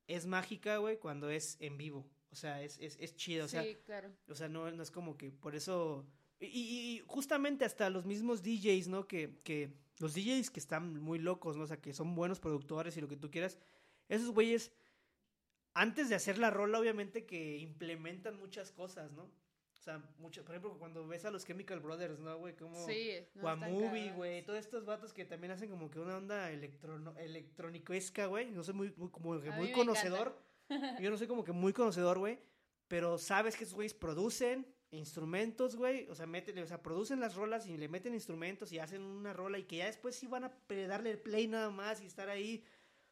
es mágica, güey, cuando es en vivo. O sea, es, es, es chido, o sea, sí, claro. o sea, no, no es como que por eso. Y, y- y justamente hasta los mismos DJs, ¿no? Que, que los DJs que están muy locos, ¿no? O sea, que son buenos productores y lo que tú quieras. Esos güeyes, antes de hacer la rola, obviamente que implementan muchas cosas, ¿no? O sea, mucho, por ejemplo, cuando ves a los Chemical Brothers, ¿no, güey? Como, Sí. no, cabrones. güey. Todos estos vatos que también hacen como que una onda electrono, electrónicoesca, güey. No soy muy, muy, como que muy conocedor. Yo no soy como que muy conocedor, güey. Pero sabes que esos güeyes producen instrumentos, güey. O sea, meten, o sea, producen las rolas y le meten instrumentos y hacen una rola y que ya después sí van a darle el play nada más y estar ahí.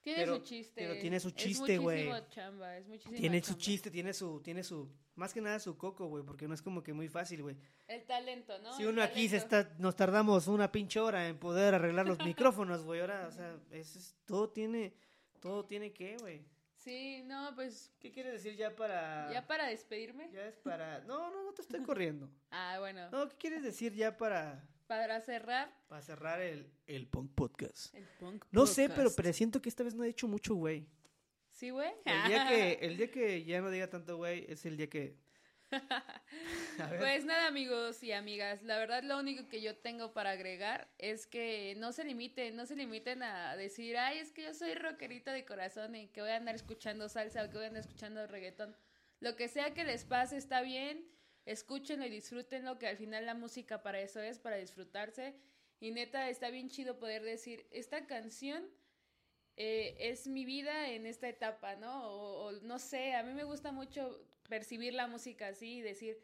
Tiene pero- su chiste. pero tiene su Es chiste, güey. muchísimo chamba, es muchísima Tiene su chiste, tiene su, tiene su, más que nada su coco, güey, porque no es como que muy fácil, güey. El talento, ¿no? Si El uno aquí se está, nos tardamos una pinche hora en poder arreglar los micrófonos, güey. Ahora, o sea, es, es- todo tiene, todo tiene que, güey. Sí, no, pues ¿Qué quieres decir ya para? ya para despedirme. Ya es para. No, no, no te estoy corriendo. Ah, bueno. No, ¿qué quieres decir ya para, Para cerrar para cerrar el, el Punk Podcast? el punk No sé, pero podcast. presiento que esta vez no he hecho mucho, güey. Sí, güey. El día que, el día que ya no diga tanto, güey, es el día que. Pues nada, amigos y amigas, la verdad lo único que yo tengo para agregar es que no se limiten, no se limiten a decir, ay, es que yo soy rockerita de corazón y que voy a andar escuchando salsa o que voy a andar escuchando reggaetón. Lo que sea que les pase está bien, escúchenlo y disfrútenlo, que al final la música para eso es, para disfrutarse. Y neta, está bien chido poder decir, esta canción eh, es mi vida en esta etapa, ¿no? O, no sé, a mí me gusta mucho percibir la música así y decir,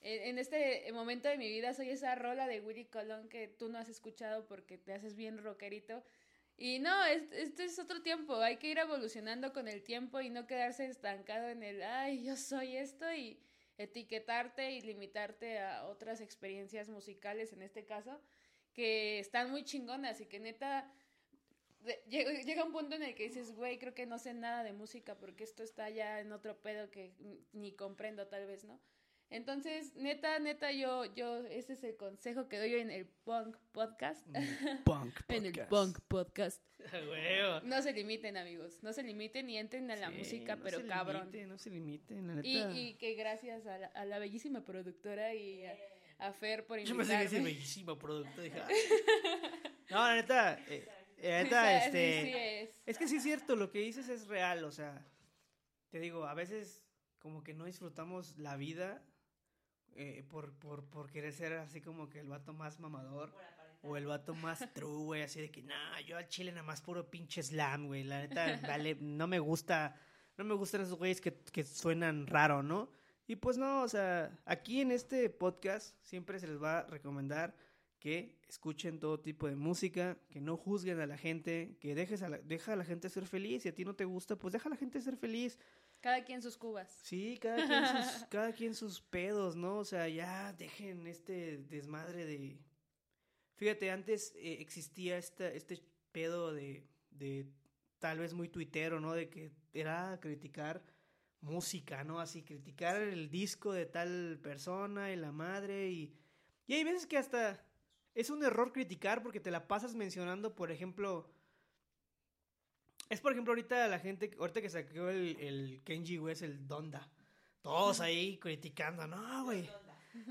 en en este momento de mi vida soy esa rola de Willy Colón que tú no has escuchado porque te haces bien rockerito. Y no, es- este es otro tiempo, hay que ir evolucionando con el tiempo y no quedarse estancado en el, ay, yo soy esto y etiquetarte y limitarte a otras experiencias musicales en este caso, que están muy chingonas y que neta llega, un punto en el que dices, güey, creo que no sé nada de música porque esto está ya en otro pedo que ni comprendo tal vez, ¿no? Entonces, neta, neta, yo, yo, ese es el consejo que doy en el Punk Podcast. Punk en el Podcast. Punk Podcast. No se limiten, amigos. No se limiten y entren a la Sí, música, no pero se cabrón. limite, no se limiten, la neta. Y, y que gracias a la, a la bellísima productora y a, a Fer por Yo pensé que ese invitarme. bellísimo producto. Dije, "Ah". No, la neta, eh, la neta, sí, este. sí es. Es que sí es cierto, lo que dices es real, o sea, te digo, a veces como que no disfrutamos la vida eh, por, por, por querer ser así como que el vato más mamador o el vato más true, güey, así de que, nah, yo al chile nada más puro pinche slam, güey, la neta, vale, no me gusta, no me gustan esos güeyes que, que suenan raro, ¿no? Y pues no, o sea, aquí en este podcast siempre se les va a recomendar que escuchen todo tipo de música, que no juzguen a la gente, que dejes a la, deja a la gente ser feliz. Si a ti no te gusta, pues deja a la gente ser feliz. Cada quien sus cubas. Sí, cada quien sus, cada quien sus pedos, ¿no? O sea, ya dejen este desmadre de... Fíjate, antes eh, existía esta, este pedo de, de tal vez muy tuitero, ¿no? De que era criticar música, ¿no? Así, criticar el disco de tal persona y la madre y... Y hay veces que hasta es un error criticar porque te la pasas mencionando, por ejemplo, Es por ejemplo ahorita la gente, ahorita que sacó el, el Kenji West, el Donda. Todos ahí criticando, no, güey.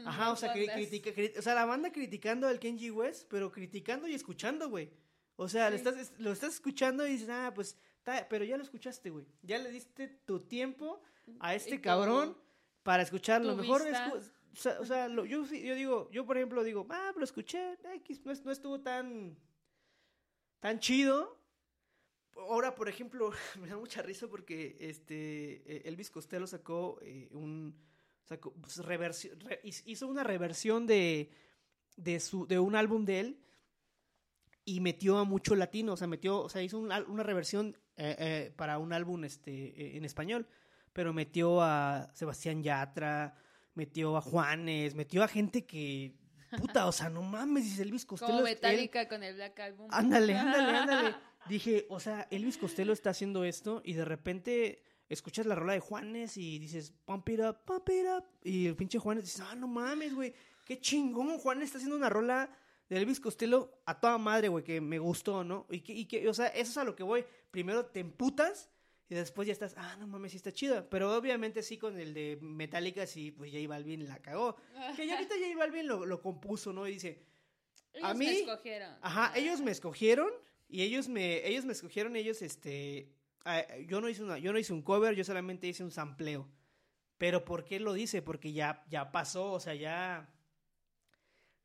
Ajá, o sea, cri- Ondas. critica, cri- o sea, la banda criticando al Kenji West, pero criticando y escuchando, güey. O sea, lo, estás, lo estás escuchando y dices, ah, pues, ta- pero ya lo escuchaste, güey. Ya le diste tu tiempo a este cabrón para escucharlo. Mejor, escu- o sea, o sea, lo- yo, sí- yo digo, yo por ejemplo digo, ah, lo escuché, X, no, es- no estuvo tan, tan chido. Ahora, por ejemplo, me da mucha risa porque este eh, Elvis Costello sacó eh, un sacó, pues, re- hizo una reversión de de su de un álbum de él y metió a mucho latino, o sea, metió, o sea, hizo un una reversión eh, eh, para un álbum este eh, en español, pero metió a Sebastián Yatra, metió a Juanes, metió a gente que puta, o sea, no mames, dice Elvis Costello. Como es- él- Metallica con el Black Album. Ándale, ándale, ándale. Dije, o sea, Elvis Costello está haciendo esto y de repente escuchas la rola de Juanes y dices, pump it up, pump it up. Y el pinche Juanes dice, ah, no mames, güey, qué chingón. Juanes está haciendo una rola de Elvis Costello a toda madre, güey, que me gustó, ¿no? Y que, y que, o sea, eso es a lo que voy. Primero te emputas y después ya estás, ah, no mames, sí está chida. Pero obviamente sí con el de Metallica, sí, pues J Balvin la cagó. Que ya ahorita J Balvin lo, lo compuso, ¿no? Y dice, Ellos a me mí- escogieron. Ajá, ellos me escogieron y ellos me, ellos me escogieron, ellos, este, ah, yo no hice una, yo no hice un cover, yo solamente hice un sampleo. Pero ¿por qué lo dice? Porque ya, ya pasó, o sea, ya,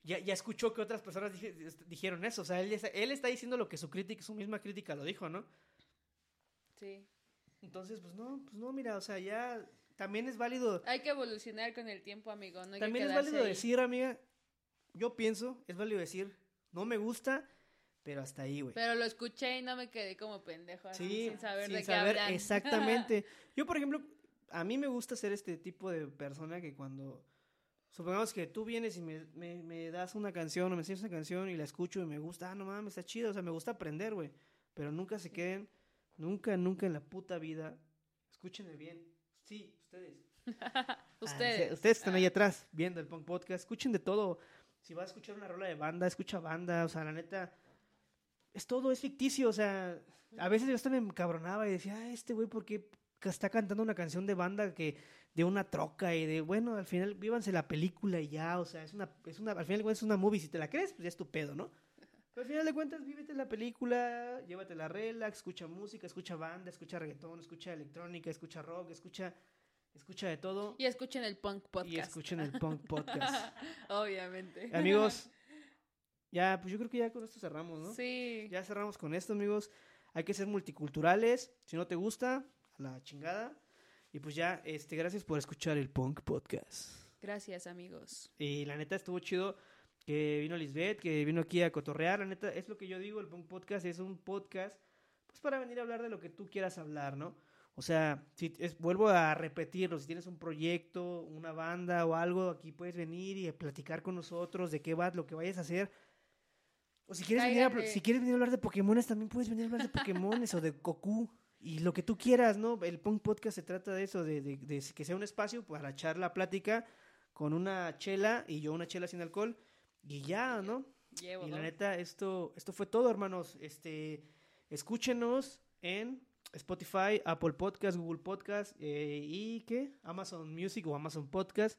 ya, ya escuchó que otras personas dije- dijeron eso, o sea, él, está- él está diciendo lo que su crítica, su misma crítica lo dijo, ¿no? Sí. Entonces, pues no, pues no, mira, o sea, ya también es válido, Hay que evolucionar con el tiempo, amigo. No hay también que es válido ahí. decir, amiga, yo pienso, es válido decir, no me gusta, pero hasta ahí, güey. Pero lo escuché y no me quedé como pendejo. así, Sí, sin saber sin de qué saber hablan. exactamente. Yo, por ejemplo, a mí me gusta ser este tipo de persona que cuando, supongamos que tú vienes y me, me, me das una canción o me enseñas una canción y la escucho y me gusta, ah, no mames, está chido, o sea, me gusta aprender, güey. Pero nunca se queden, nunca, nunca en la puta vida, escúchenme bien. Sí, ustedes. Ustedes. Ah, ustedes están ahí Ah. atrás viendo el Punk Podcast. Escuchen de todo. Si vas a escuchar una rola de banda, escucha banda. O sea, la neta, es todo, es ficticio. O sea, a veces yo hasta me encabronaba y decía, ah, este güey, ¿por qué está cantando una canción de banda que de una troca y de, bueno, al final vívanse la película y ya, o sea, es una, es una, al final es una movie, si te la crees, pues ya es tu pedo, ¿no? Pero al final de cuentas, vívete la película, llévatela relax, escucha música, escucha banda, escucha reggaetón, escucha electrónica, escucha rock, escucha, escucha de todo. Y escuchen el Punk Podcast. Y escuchen el Punk Podcast. Obviamente. amigos, ya, pues yo creo que ya con esto cerramos, ¿no? Sí. Ya cerramos con esto, amigos. Hay que ser multiculturales. Si no te gusta, a la chingada. Y pues ya, este, gracias por escuchar el Punk Podcast. Gracias, amigos. Y la neta estuvo chido que vino Lisbeth, que vino aquí a cotorrear. La neta, es lo que yo digo, el Punk Podcast es un podcast, pues para venir a hablar de lo que tú quieras hablar, ¿no? O sea, si es, vuelvo a repetirlo, si tienes un proyecto, una banda o algo, aquí puedes venir y platicar con nosotros de qué va, lo que vayas a hacer. O si quieres, venir a, si quieres venir a hablar de Pokémones, también puedes venir a hablar de Pokémones o de Goku. Y lo que tú quieras, ¿no? El Punk Podcast se trata de eso, de, de- de que sea un espacio para echar la plática con una chela y yo una chela sin alcohol. Y ya, ¿no? Llevo Y la neta, esto, esto fue todo, hermanos. Este, escúchenos en Spotify, Apple Podcast, Google Podcast eh, y ¿qué? Amazon Music o Amazon Podcast.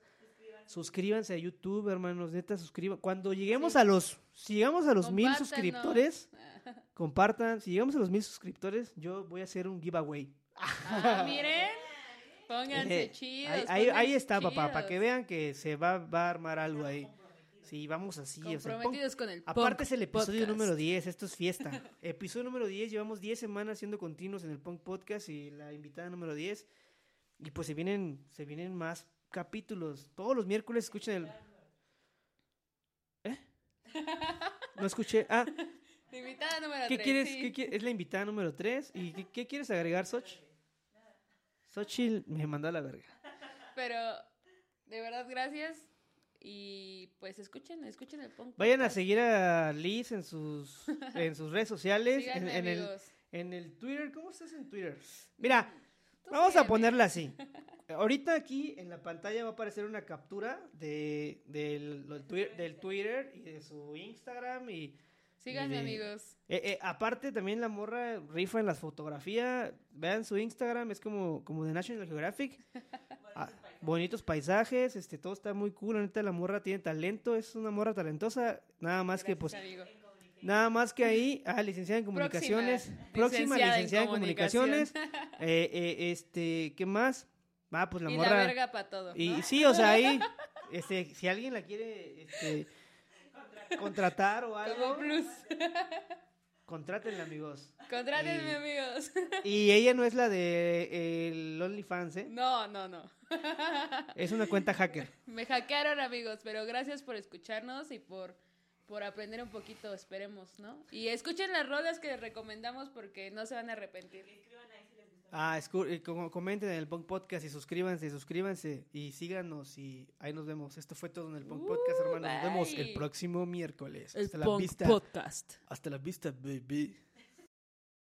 Suscríbanse a YouTube, hermanos, neta, suscriban. Cuando lleguemos Sí. a los, si llegamos a los mil suscriptores, compartan. Si llegamos a los mil suscriptores, yo voy a hacer un giveaway. Ah, miren. Pónganse Eh, chidos. ahí, está, papá, para que vean que se va, va a armar algo ahí. Sí, vamos así. o sea, pon- Comprometidos con el Aparte es el episodio Podcast. número 10, esto es fiesta. episodio número 10, llevamos 10 semanas siendo continuos en el Punk Podcast y la invitada número 10. Y pues se vienen, se vienen más capítulos. Todos los miércoles escuchen el... ¿Eh? No escuché. Ah, Invitada número ¿qué quieres? sí. qué qui- es la invitada número 3. ¿Y qué, qué quieres agregar, Soch? Xochitl me mandó a la verga. Pero, de verdad, gracias. Y pues escuchen, escuchen el Punk Vayan a seguir a Liz en sus, en sus redes sociales. En, Síganme, en el, en el Twitter. ¿Cómo estás en Twitter? Mira, Vamos a ponerla así. Ahorita aquí en la pantalla va a aparecer una captura de, del, del Twitter, del Twitter y de su Instagram y Síganme, amigos. Eh, eh, aparte, también la morra rifa en las fotografías. Vean su Instagram, es como, como de National Geographic. Ah, bonitos paisajes, este, todo está muy cool. Neta, la morra tiene talento, es una morra talentosa. Nada más que, pues, Gracias, amigo. Nada más que ahí, ah, licenciada en comunicaciones. Próxima, licenciada en licenciada en comunicación. comunicaciones. Eh, eh, este, ¿qué más? Ah, pues la y morra. la verga para todo. Y ¿no? sí, o sea, ahí, este, si alguien la quiere este, contratar o algo, Como plus. contrátenla, amigos. Contrátenme, amigos. Y ella no es la de el OnlyFans, ¿eh? No, no, no. Es una cuenta hacker. Me hackearon, amigos, pero gracias por escucharnos y por, por aprender un poquito, esperemos, ¿no? Y escuchen las rolas que les recomendamos porque no se van a arrepentir. Ah, escu- como- comenten en el Punk Podcast y suscríbanse, suscríbanse y síganos y ahí nos vemos. Esto fue todo en el Punk Podcast, hermanos. Nos vemos el próximo miércoles. El Hasta la Punk vista. Podcast. Hasta la vista, baby.